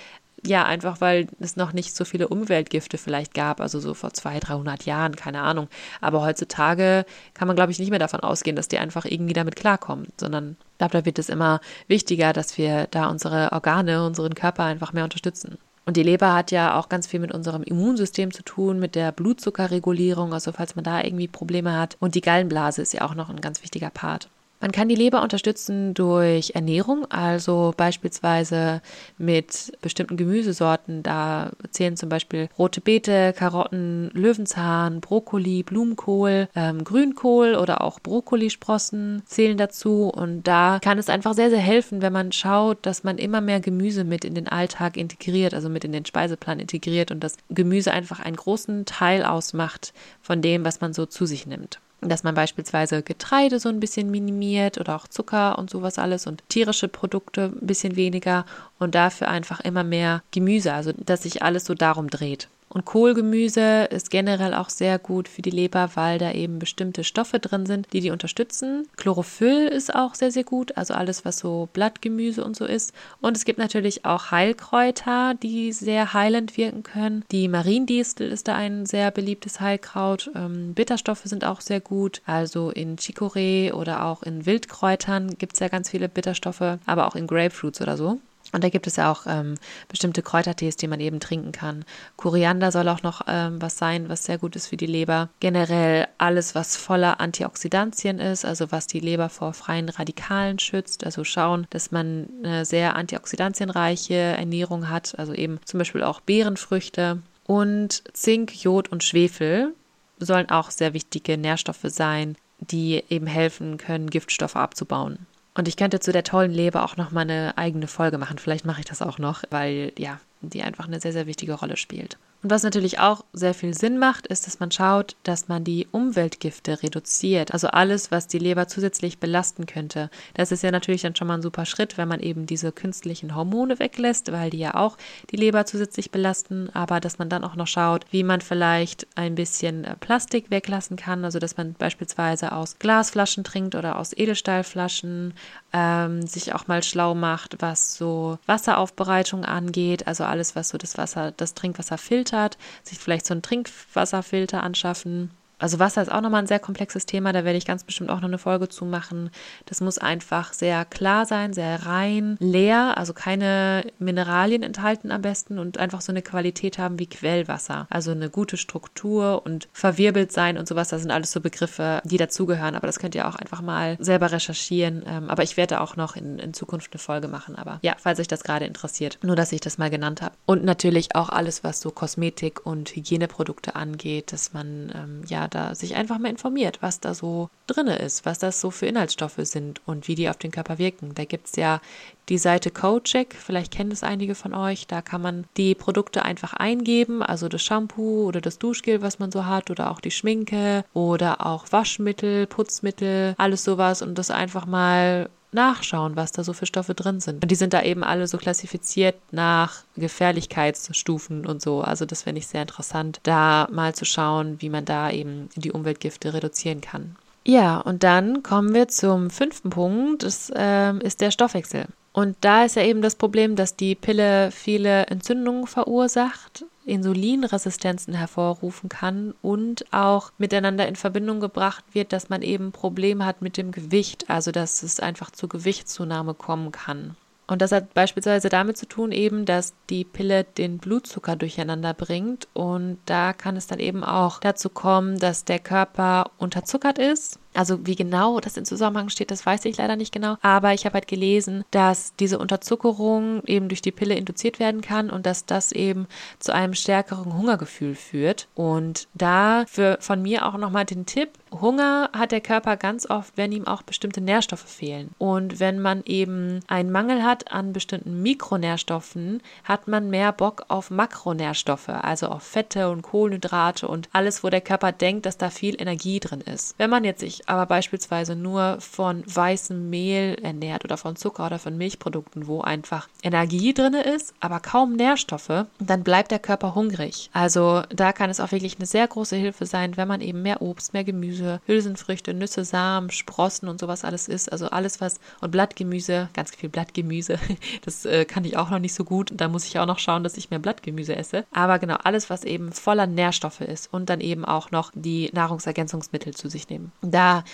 ja, einfach weil es noch nicht so viele Umweltgifte vielleicht gab, also so vor 200, 300 Jahren, keine Ahnung. Aber heutzutage kann man, glaube ich, nicht mehr davon ausgehen, dass die einfach irgendwie damit klarkommen, sondern ich glaube, da wird es immer wichtiger, dass wir da unsere Organe, unseren Körper einfach mehr unterstützen. Und die Leber hat ja auch ganz viel mit unserem Immunsystem zu tun, mit der Blutzuckerregulierung, also falls man da irgendwie Probleme hat. Und die Gallenblase ist ja auch noch ein ganz wichtiger Part. Man kann die Leber unterstützen durch Ernährung, also beispielsweise mit bestimmten Gemüsesorten. Da zählen zum Beispiel rote Beete, Karotten, Löwenzahn, Brokkoli, Blumenkohl, ähm, Grünkohl oder auch Brokkolisprossen zählen dazu. Und da kann es einfach sehr, sehr helfen, wenn man schaut, dass man immer mehr Gemüse mit in den Alltag integriert, also mit in den Speiseplan integriert und das Gemüse einfach einen großen Teil ausmacht von dem, was man so zu sich nimmt. Dass man beispielsweise Getreide so ein bisschen minimiert oder auch Zucker und sowas alles und tierische Produkte ein bisschen weniger und dafür einfach immer mehr Gemüse, also dass sich alles so darum dreht. Und Kohlgemüse ist generell auch sehr gut für die Leber, weil da eben bestimmte Stoffe drin sind, die die unterstützen. Chlorophyll ist auch sehr, sehr gut, also alles, was so Blattgemüse und so ist. Und es gibt natürlich auch Heilkräuter, die sehr heilend wirken können. Die Mariendistel ist da ein sehr beliebtes Heilkraut. Ähm, Bitterstoffe sind auch sehr gut. Also in Chicorée oder auch in Wildkräutern gibt es ja ganz viele Bitterstoffe, aber auch in Grapefruits oder so. Und da gibt es ja auch ähm, bestimmte Kräutertees, die man eben trinken kann. Koriander soll auch noch ähm, was sein, was sehr gut ist für die Leber. Generell alles, was voller Antioxidantien ist, also was die Leber vor freien Radikalen schützt. Also schauen, dass man eine sehr antioxidantienreiche Ernährung hat, also eben zum Beispiel auch Beerenfrüchte. Und Zink, Jod und Schwefel sollen auch sehr wichtige Nährstoffe sein, die eben helfen können, Giftstoffe abzubauen. Und ich könnte zu der tollen Leber auch noch mal eine eigene Folge machen. Vielleicht mache ich das auch noch, weil ja, die einfach eine sehr, sehr wichtige Rolle spielt. Und was natürlich auch sehr viel Sinn macht, ist, dass man schaut, dass man die Umweltgifte reduziert. Also alles, was die Leber zusätzlich belasten könnte. Das ist ja natürlich dann schon mal ein super Schritt, wenn man eben diese künstlichen Hormone weglässt, weil die ja auch die Leber zusätzlich belasten. Aber dass man dann auch noch schaut, wie man vielleicht ein bisschen äh, Plastik weglassen kann. Also dass man beispielsweise aus Glasflaschen trinkt oder aus Edelstahlflaschen. Ähm, sich auch mal schlau macht, was so Wasseraufbereitung angeht. Also alles, was so das Wasser, das Trinkwasser filtert sich vielleicht so einen Trinkwasserfilter anschaffen also Wasser ist auch nochmal ein sehr komplexes Thema, da werde ich ganz bestimmt auch noch eine Folge zu machen. Das muss einfach sehr klar sein, sehr rein, leer, also keine Mineralien enthalten am besten und einfach so eine Qualität haben wie Quellwasser. Also eine gute Struktur und verwirbelt sein und sowas, das sind alles so Begriffe, die dazugehören, aber das könnt ihr auch einfach mal selber recherchieren. Ähm, aber ich werde auch noch in, in Zukunft eine Folge machen, aber ja, falls euch das gerade interessiert, nur dass ich das mal genannt habe. Und natürlich auch alles, was so Kosmetik und Hygieneprodukte angeht, dass man ähm, ja da sich einfach mal informiert, was da so drin ist, was das so für Inhaltsstoffe sind und wie die auf den Körper wirken. Da gibt es ja die Seite CodeCheck, vielleicht kennen es einige von euch, da kann man die Produkte einfach eingeben, also das Shampoo oder das Duschgel, was man so hat, oder auch die Schminke oder auch Waschmittel, Putzmittel, alles sowas und das einfach mal nachschauen, was da so für Stoffe drin sind. Und die sind da eben alle so klassifiziert nach Gefährlichkeitsstufen und so. Also das finde ich sehr interessant, da mal zu schauen, wie man da eben die Umweltgifte reduzieren kann. Ja, und dann kommen wir zum fünften Punkt. Das ähm, ist der Stoffwechsel. Und da ist ja eben das Problem, dass die Pille viele Entzündungen verursacht Insulinresistenzen hervorrufen kann und auch miteinander in Verbindung gebracht wird, dass man eben Probleme hat mit dem Gewicht, also dass es einfach zur Gewichtszunahme kommen kann. Und das hat beispielsweise damit zu tun, eben, dass die Pille den Blutzucker durcheinander bringt. Und da kann es dann eben auch dazu kommen, dass der Körper unterzuckert ist also wie genau das in Zusammenhang steht, das weiß ich leider nicht genau. Aber ich habe halt gelesen, dass diese Unterzuckerung eben durch die Pille induziert werden kann und dass das eben zu einem stärkeren Hungergefühl führt. Und da für von mir auch nochmal den Tipp, Hunger hat der Körper ganz oft, wenn ihm auch bestimmte Nährstoffe fehlen. Und wenn man eben einen Mangel hat an bestimmten Mikronährstoffen, hat man mehr Bock auf Makronährstoffe, also auf Fette und Kohlenhydrate und alles, wo der Körper denkt, dass da viel Energie drin ist. Wenn man jetzt sich aber beispielsweise nur von weißem Mehl ernährt oder von Zucker oder von Milchprodukten, wo einfach Energie drin ist, aber kaum Nährstoffe, dann bleibt der Körper hungrig. Also da kann es auch wirklich eine sehr große Hilfe sein, wenn man eben mehr Obst, mehr Gemüse, Hülsenfrüchte, Nüsse, Samen, Sprossen und sowas alles isst. Also alles was und Blattgemüse, ganz viel Blattgemüse, das äh, kann ich auch noch nicht so gut. Da muss ich auch noch schauen, dass ich mehr Blattgemüse esse. Aber genau alles, was eben voller Nährstoffe ist und dann eben auch noch die Nahrungsergänzungsmittel zu sich nehmen. Da 다.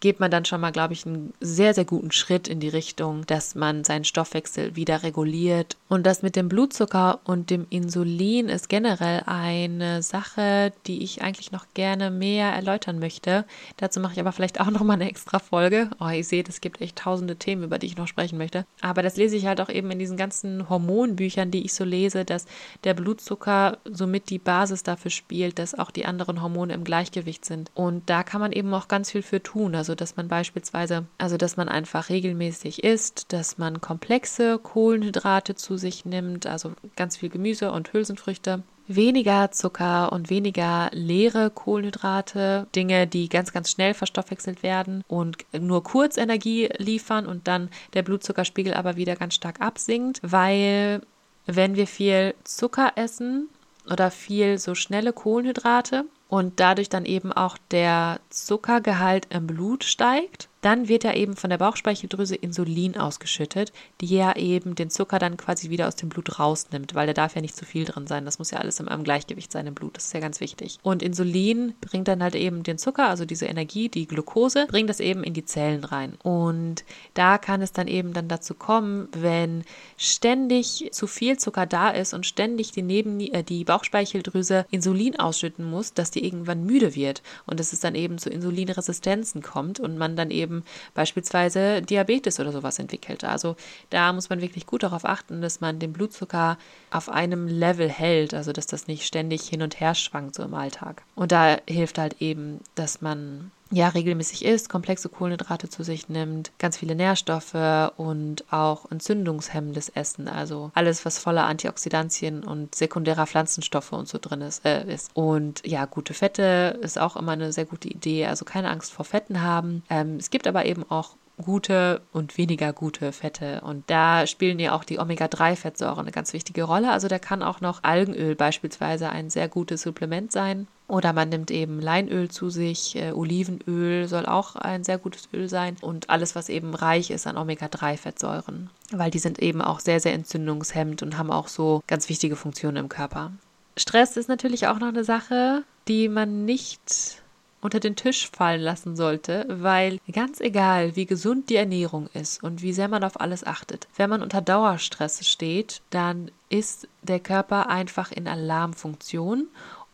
Geht man dann schon mal, glaube ich, einen sehr, sehr guten Schritt in die Richtung, dass man seinen Stoffwechsel wieder reguliert. Und das mit dem Blutzucker und dem Insulin ist generell eine Sache, die ich eigentlich noch gerne mehr erläutern möchte. Dazu mache ich aber vielleicht auch noch mal eine extra Folge. Oh, ihr seht, es gibt echt tausende Themen, über die ich noch sprechen möchte. Aber das lese ich halt auch eben in diesen ganzen Hormonbüchern, die ich so lese, dass der Blutzucker somit die Basis dafür spielt, dass auch die anderen Hormone im Gleichgewicht sind. Und da kann man eben auch ganz viel für tun. Also also, dass man beispielsweise, also, dass man einfach regelmäßig isst, dass man komplexe Kohlenhydrate zu sich nimmt, also ganz viel Gemüse und Hülsenfrüchte, weniger Zucker und weniger leere Kohlenhydrate, Dinge, die ganz, ganz schnell verstoffwechselt werden und nur kurz Energie liefern und dann der Blutzuckerspiegel aber wieder ganz stark absinkt, weil wenn wir viel Zucker essen oder viel so schnelle Kohlenhydrate und dadurch dann eben auch der Zuckergehalt im Blut steigt, dann wird ja eben von der Bauchspeicheldrüse Insulin ausgeschüttet, die ja eben den Zucker dann quasi wieder aus dem Blut rausnimmt, weil da darf ja nicht zu viel drin sein. Das muss ja alles im, im Gleichgewicht sein im Blut. Das ist ja ganz wichtig. Und Insulin bringt dann halt eben den Zucker, also diese Energie, die Glucose, bringt das eben in die Zellen rein. Und da kann es dann eben dann dazu kommen, wenn ständig zu viel Zucker da ist und ständig die, Neben äh, die Bauchspeicheldrüse Insulin ausschütten muss, dass die irgendwann müde wird und dass es dann eben zu Insulinresistenzen kommt und man dann eben eben beispielsweise Diabetes oder sowas entwickelt. Also da muss man wirklich gut darauf achten, dass man den Blutzucker auf einem Level hält, also dass das nicht ständig hin und her schwankt so im Alltag. Und da hilft halt eben, dass man ja regelmäßig isst, komplexe Kohlenhydrate zu sich nimmt, ganz viele Nährstoffe und auch entzündungshemmendes Essen, also alles, was voller Antioxidantien und sekundärer Pflanzenstoffe und so drin ist, äh, ist. Und ja, gute Fette ist auch immer eine sehr gute Idee, also keine Angst vor Fetten haben. Ähm, es gibt aber eben auch gute und weniger gute Fette. Und da spielen ja auch die Omega-3-Fettsäuren eine ganz wichtige Rolle. Also da kann auch noch Algenöl beispielsweise ein sehr gutes Supplement sein. Oder man nimmt eben Leinöl zu sich, äh, Olivenöl soll auch ein sehr gutes Öl sein. Und alles, was eben reich ist an Omega-3-Fettsäuren, weil die sind eben auch sehr, sehr entzündungshemmend und haben auch so ganz wichtige Funktionen im Körper. Stress ist natürlich auch noch eine Sache, die man nicht unter den Tisch fallen lassen sollte, weil ganz egal, wie gesund die Ernährung ist und wie sehr man auf alles achtet, wenn man unter Dauerstress steht, dann ist der Körper einfach in Alarmfunktion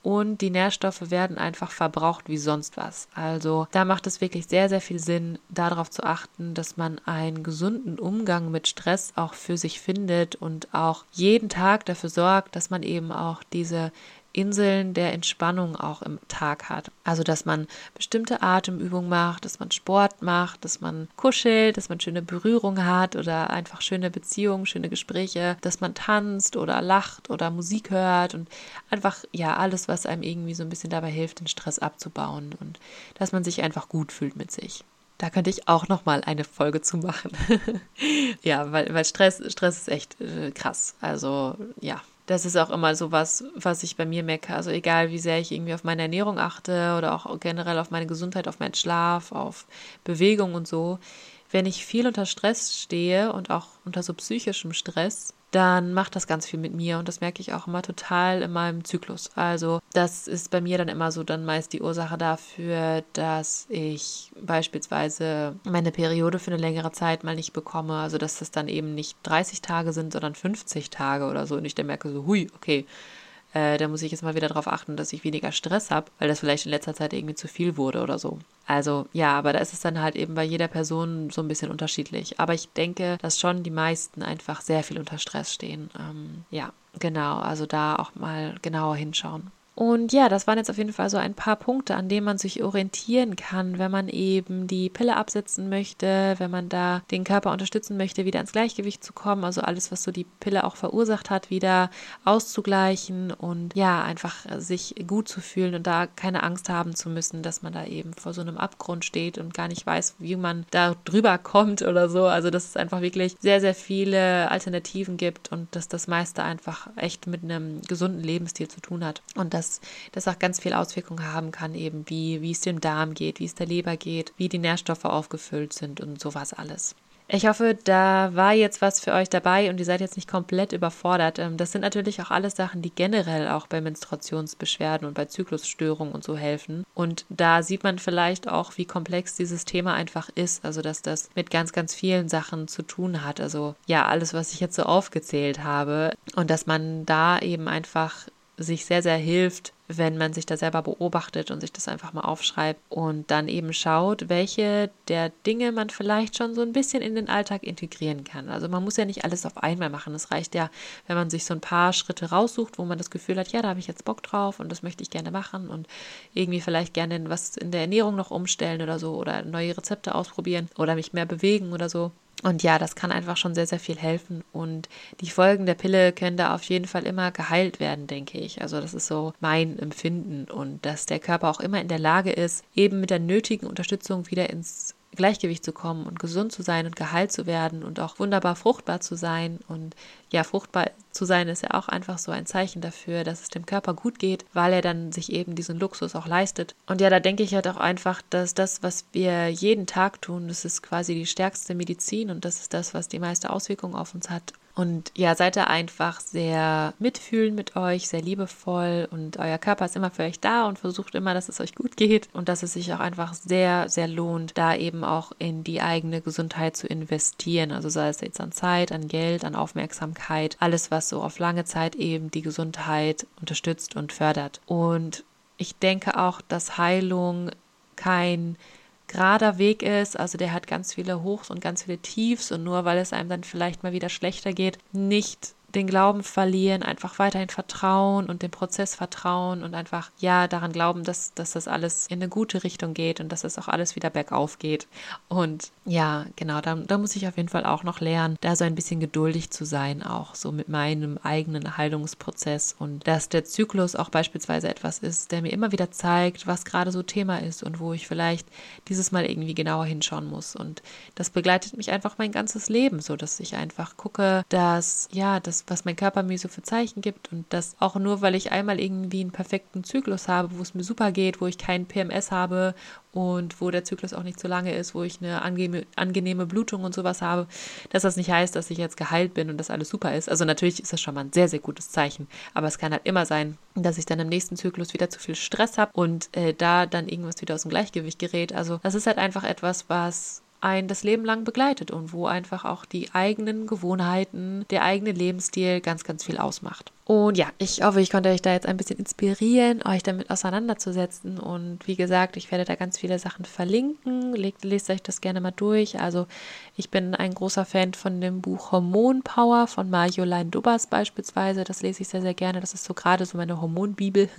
und die Nährstoffe werden einfach verbraucht wie sonst was. Also da macht es wirklich sehr, sehr viel Sinn, darauf zu achten, dass man einen gesunden Umgang mit Stress auch für sich findet und auch jeden Tag dafür sorgt, dass man eben auch diese Inseln der Entspannung auch im Tag hat. Also, dass man bestimmte Atemübungen macht, dass man Sport macht, dass man kuschelt, dass man schöne Berührung hat oder einfach schöne Beziehungen, schöne Gespräche, dass man tanzt oder lacht oder Musik hört und einfach, ja, alles, was einem irgendwie so ein bisschen dabei hilft, den Stress abzubauen und dass man sich einfach gut fühlt mit sich. Da könnte ich auch noch mal eine Folge zu machen. ja, weil, weil Stress, Stress ist echt äh, krass. Also ja, das ist auch immer so was, was ich bei mir merke. Also egal, wie sehr ich irgendwie auf meine Ernährung achte oder auch generell auf meine Gesundheit, auf meinen Schlaf, auf Bewegung und so. Wenn ich viel unter Stress stehe und auch unter so psychischem Stress, dann macht das ganz viel mit mir und das merke ich auch immer total in meinem Zyklus. Also das ist bei mir dann immer so dann meist die Ursache dafür, dass ich beispielsweise meine Periode für eine längere Zeit mal nicht bekomme. Also dass das dann eben nicht 30 Tage sind, sondern 50 Tage oder so und ich dann merke so, hui, okay, äh, da muss ich jetzt mal wieder darauf achten, dass ich weniger Stress habe, weil das vielleicht in letzter Zeit irgendwie zu viel wurde oder so. Also ja, aber da ist es dann halt eben bei jeder Person so ein bisschen unterschiedlich. Aber ich denke, dass schon die meisten einfach sehr viel unter Stress stehen. Ähm, ja, genau. Also da auch mal genauer hinschauen. Und ja, das waren jetzt auf jeden Fall so ein paar Punkte, an denen man sich orientieren kann, wenn man eben die Pille absetzen möchte, wenn man da den Körper unterstützen möchte, wieder ins Gleichgewicht zu kommen, also alles, was so die Pille auch verursacht hat, wieder auszugleichen und ja, einfach sich gut zu fühlen und da keine Angst haben zu müssen, dass man da eben vor so einem Abgrund steht und gar nicht weiß, wie man da drüber kommt oder so. Also, dass es einfach wirklich sehr, sehr viele Alternativen gibt und dass das meiste einfach echt mit einem gesunden Lebensstil zu tun hat. Und das dass das auch ganz viel Auswirkungen haben kann, eben wie, wie es dem Darm geht, wie es der Leber geht, wie die Nährstoffe aufgefüllt sind und sowas alles. Ich hoffe, da war jetzt was für euch dabei und ihr seid jetzt nicht komplett überfordert. Ähm, das sind natürlich auch alles Sachen, die generell auch bei Menstruationsbeschwerden und bei Zyklusstörungen und so helfen. Und da sieht man vielleicht auch, wie komplex dieses Thema einfach ist. Also, dass das mit ganz, ganz vielen Sachen zu tun hat. Also, ja, alles, was ich jetzt so aufgezählt habe. Und dass man da eben einfach sich sehr, sehr hilft, wenn man sich da selber beobachtet und sich das einfach mal aufschreibt und dann eben schaut, welche der Dinge man vielleicht schon so ein bisschen in den Alltag integrieren kann. Also man muss ja nicht alles auf einmal machen. Es reicht ja, wenn man sich so ein paar Schritte raussucht, wo man das Gefühl hat, ja, da habe ich jetzt Bock drauf und das möchte ich gerne machen und irgendwie vielleicht gerne was in der Ernährung noch umstellen oder so oder neue Rezepte ausprobieren oder mich mehr bewegen oder so. Und ja, das kann einfach schon sehr, sehr viel helfen. Und die Folgen der Pille können da auf jeden Fall immer geheilt werden, denke ich. Also das ist so mein Empfinden. Und dass der Körper auch immer in der Lage ist, eben mit der nötigen Unterstützung wieder ins Gleichgewicht zu kommen und gesund zu sein und geheilt zu werden und auch wunderbar fruchtbar zu sein. Und ja, fruchtbar zu sein ist ja auch einfach so ein Zeichen dafür, dass es dem Körper gut geht, weil er dann sich eben diesen Luxus auch leistet. Und ja, da denke ich halt auch einfach, dass das, was wir jeden Tag tun, das ist quasi die stärkste Medizin und das ist das, was die meiste Auswirkung auf uns hat. Und ja, seid da einfach sehr mitfühlend mit euch, sehr liebevoll und euer Körper ist immer für euch da und versucht immer, dass es euch gut geht und dass es sich auch einfach sehr, sehr lohnt, da eben auch in die eigene Gesundheit zu investieren. Also sei es jetzt an Zeit, an Geld, an Aufmerksamkeit, alles, was so auf lange Zeit eben die Gesundheit unterstützt und fördert. Und ich denke auch, dass Heilung kein gerader Weg ist. Also der hat ganz viele Hochs und ganz viele Tiefs und nur weil es einem dann vielleicht mal wieder schlechter geht, nicht den Glauben verlieren, einfach weiterhin vertrauen und dem Prozess vertrauen und einfach ja daran glauben, dass, dass das alles in eine gute Richtung geht und dass es auch alles wieder bergauf geht. Und ja, genau, da, da muss ich auf jeden Fall auch noch lernen, da so ein bisschen geduldig zu sein, auch so mit meinem eigenen Heilungsprozess und dass der Zyklus auch beispielsweise etwas ist, der mir immer wieder zeigt, was gerade so Thema ist und wo ich vielleicht dieses Mal irgendwie genauer hinschauen muss. Und das begleitet mich einfach mein ganzes Leben, so dass ich einfach gucke, dass ja, das was mein Körper mir so für Zeichen gibt und das auch nur, weil ich einmal irgendwie einen perfekten Zyklus habe, wo es mir super geht, wo ich keinen PMS habe und wo der Zyklus auch nicht so lange ist, wo ich eine angenehme, angenehme Blutung und sowas habe, dass das nicht heißt, dass ich jetzt geheilt bin und dass alles super ist. Also natürlich ist das schon mal ein sehr, sehr gutes Zeichen, aber es kann halt immer sein, dass ich dann im nächsten Zyklus wieder zu viel Stress habe und äh, da dann irgendwas wieder aus dem Gleichgewicht gerät. Also das ist halt einfach etwas, was ein das Leben lang begleitet und wo einfach auch die eigenen Gewohnheiten, der eigene Lebensstil ganz, ganz viel ausmacht. Und ja, ich hoffe, ich konnte euch da jetzt ein bisschen inspirieren, euch damit auseinanderzusetzen. Und wie gesagt, ich werde da ganz viele Sachen verlinken. Lest, lest euch das gerne mal durch. Also ich bin ein großer Fan von dem Buch Hormonpower von Marjolaine Dubas beispielsweise. Das lese ich sehr, sehr gerne. Das ist so gerade so meine Hormonbibel.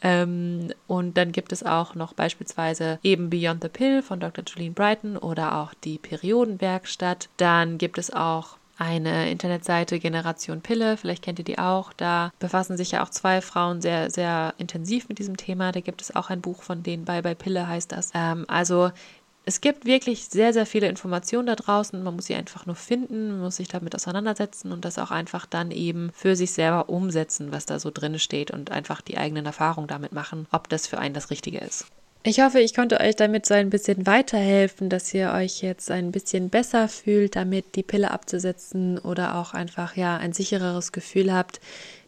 Ähm, und dann gibt es auch noch beispielsweise eben Beyond the Pill von Dr. Julian Brighton oder auch die Periodenwerkstatt. Dann gibt es auch eine Internetseite Generation Pille, vielleicht kennt ihr die auch. Da befassen sich ja auch zwei Frauen sehr, sehr intensiv mit diesem Thema. Da gibt es auch ein Buch von denen bei, bei Pille heißt das. Ähm, also es gibt wirklich sehr, sehr viele Informationen da draußen. Man muss sie einfach nur finden, muss sich damit auseinandersetzen und das auch einfach dann eben für sich selber umsetzen, was da so drin steht und einfach die eigenen Erfahrungen damit machen, ob das für einen das Richtige ist. Ich hoffe, ich konnte euch damit so ein bisschen weiterhelfen, dass ihr euch jetzt ein bisschen besser fühlt, damit die Pille abzusetzen oder auch einfach ja ein sichereres Gefühl habt,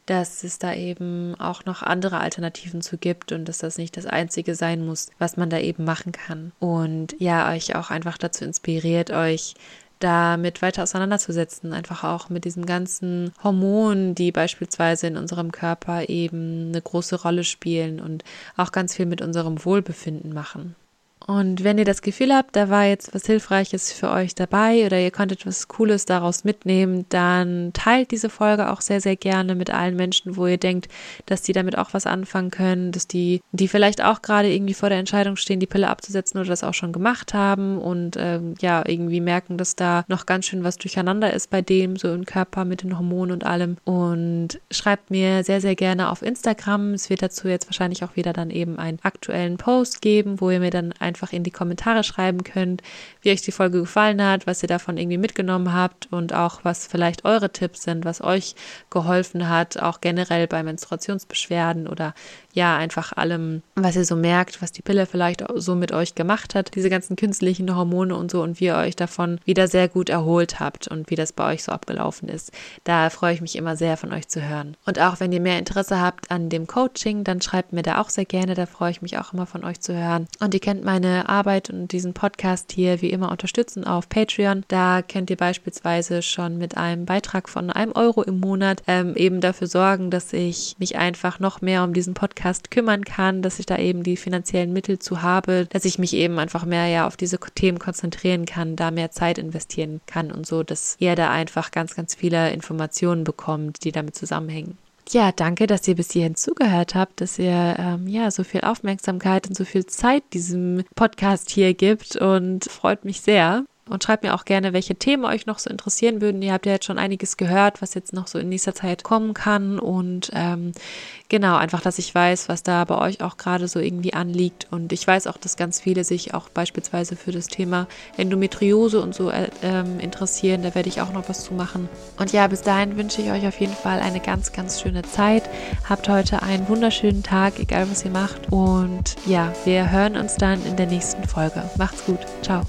dass es da eben auch noch andere Alternativen zu gibt und dass das nicht das einzige sein muss, was man da eben machen kann. Und ja, euch auch einfach dazu inspiriert, euch damit weiter auseinanderzusetzen, einfach auch mit diesen ganzen Hormonen, die beispielsweise in unserem Körper eben eine große Rolle spielen und auch ganz viel mit unserem Wohlbefinden machen. Und wenn ihr das Gefühl habt, da war jetzt was Hilfreiches für euch dabei oder ihr konntet was Cooles daraus mitnehmen, dann teilt diese Folge auch sehr, sehr gerne mit allen Menschen, wo ihr denkt, dass die damit auch was anfangen können, dass die, die vielleicht auch gerade irgendwie vor der Entscheidung stehen, die Pille abzusetzen oder das auch schon gemacht haben und ähm, ja, irgendwie merken, dass da noch ganz schön was durcheinander ist bei dem, so im Körper mit den Hormonen und allem. Und schreibt mir sehr, sehr gerne auf Instagram. Es wird dazu jetzt wahrscheinlich auch wieder dann eben einen aktuellen Post geben, wo ihr mir dann einfach einfach in die Kommentare schreiben könnt, wie euch die Folge gefallen hat, was ihr davon irgendwie mitgenommen habt und auch was vielleicht eure Tipps sind, was euch geholfen hat, auch generell bei Menstruationsbeschwerden oder ja, einfach allem, was ihr so merkt, was die Pille vielleicht so mit euch gemacht hat, diese ganzen künstlichen Hormone und so und wie ihr euch davon wieder sehr gut erholt habt und wie das bei euch so abgelaufen ist. Da freue ich mich immer sehr von euch zu hören. Und auch wenn ihr mehr Interesse habt an dem Coaching, dann schreibt mir da auch sehr gerne, da freue ich mich auch immer von euch zu hören. Und ihr kennt meine Arbeit und diesen Podcast hier wie immer unterstützen auf Patreon. Da könnt ihr beispielsweise schon mit einem Beitrag von einem Euro im Monat ähm, eben dafür sorgen, dass ich mich einfach noch mehr um diesen Podcast kümmern kann, dass ich da eben die finanziellen Mittel zu habe, dass ich mich eben einfach mehr ja auf diese Themen konzentrieren kann, da mehr Zeit investieren kann und so, dass ihr da einfach ganz, ganz viele Informationen bekommt, die damit zusammenhängen. Ja, danke, dass ihr bis hierhin zugehört habt, dass ihr ähm, ja so viel Aufmerksamkeit und so viel Zeit diesem Podcast hier gibt und freut mich sehr. Und schreibt mir auch gerne, welche Themen euch noch so interessieren würden. Ihr habt ja jetzt schon einiges gehört, was jetzt noch so in nächster Zeit kommen kann. Und ähm, genau, einfach, dass ich weiß, was da bei euch auch gerade so irgendwie anliegt. Und ich weiß auch, dass ganz viele sich auch beispielsweise für das Thema Endometriose und so äh, ähm, interessieren. Da werde ich auch noch was zu machen. Und ja, bis dahin wünsche ich euch auf jeden Fall eine ganz, ganz schöne Zeit. Habt heute einen wunderschönen Tag, egal was ihr macht. Und ja, wir hören uns dann in der nächsten Folge. Macht's gut. Ciao.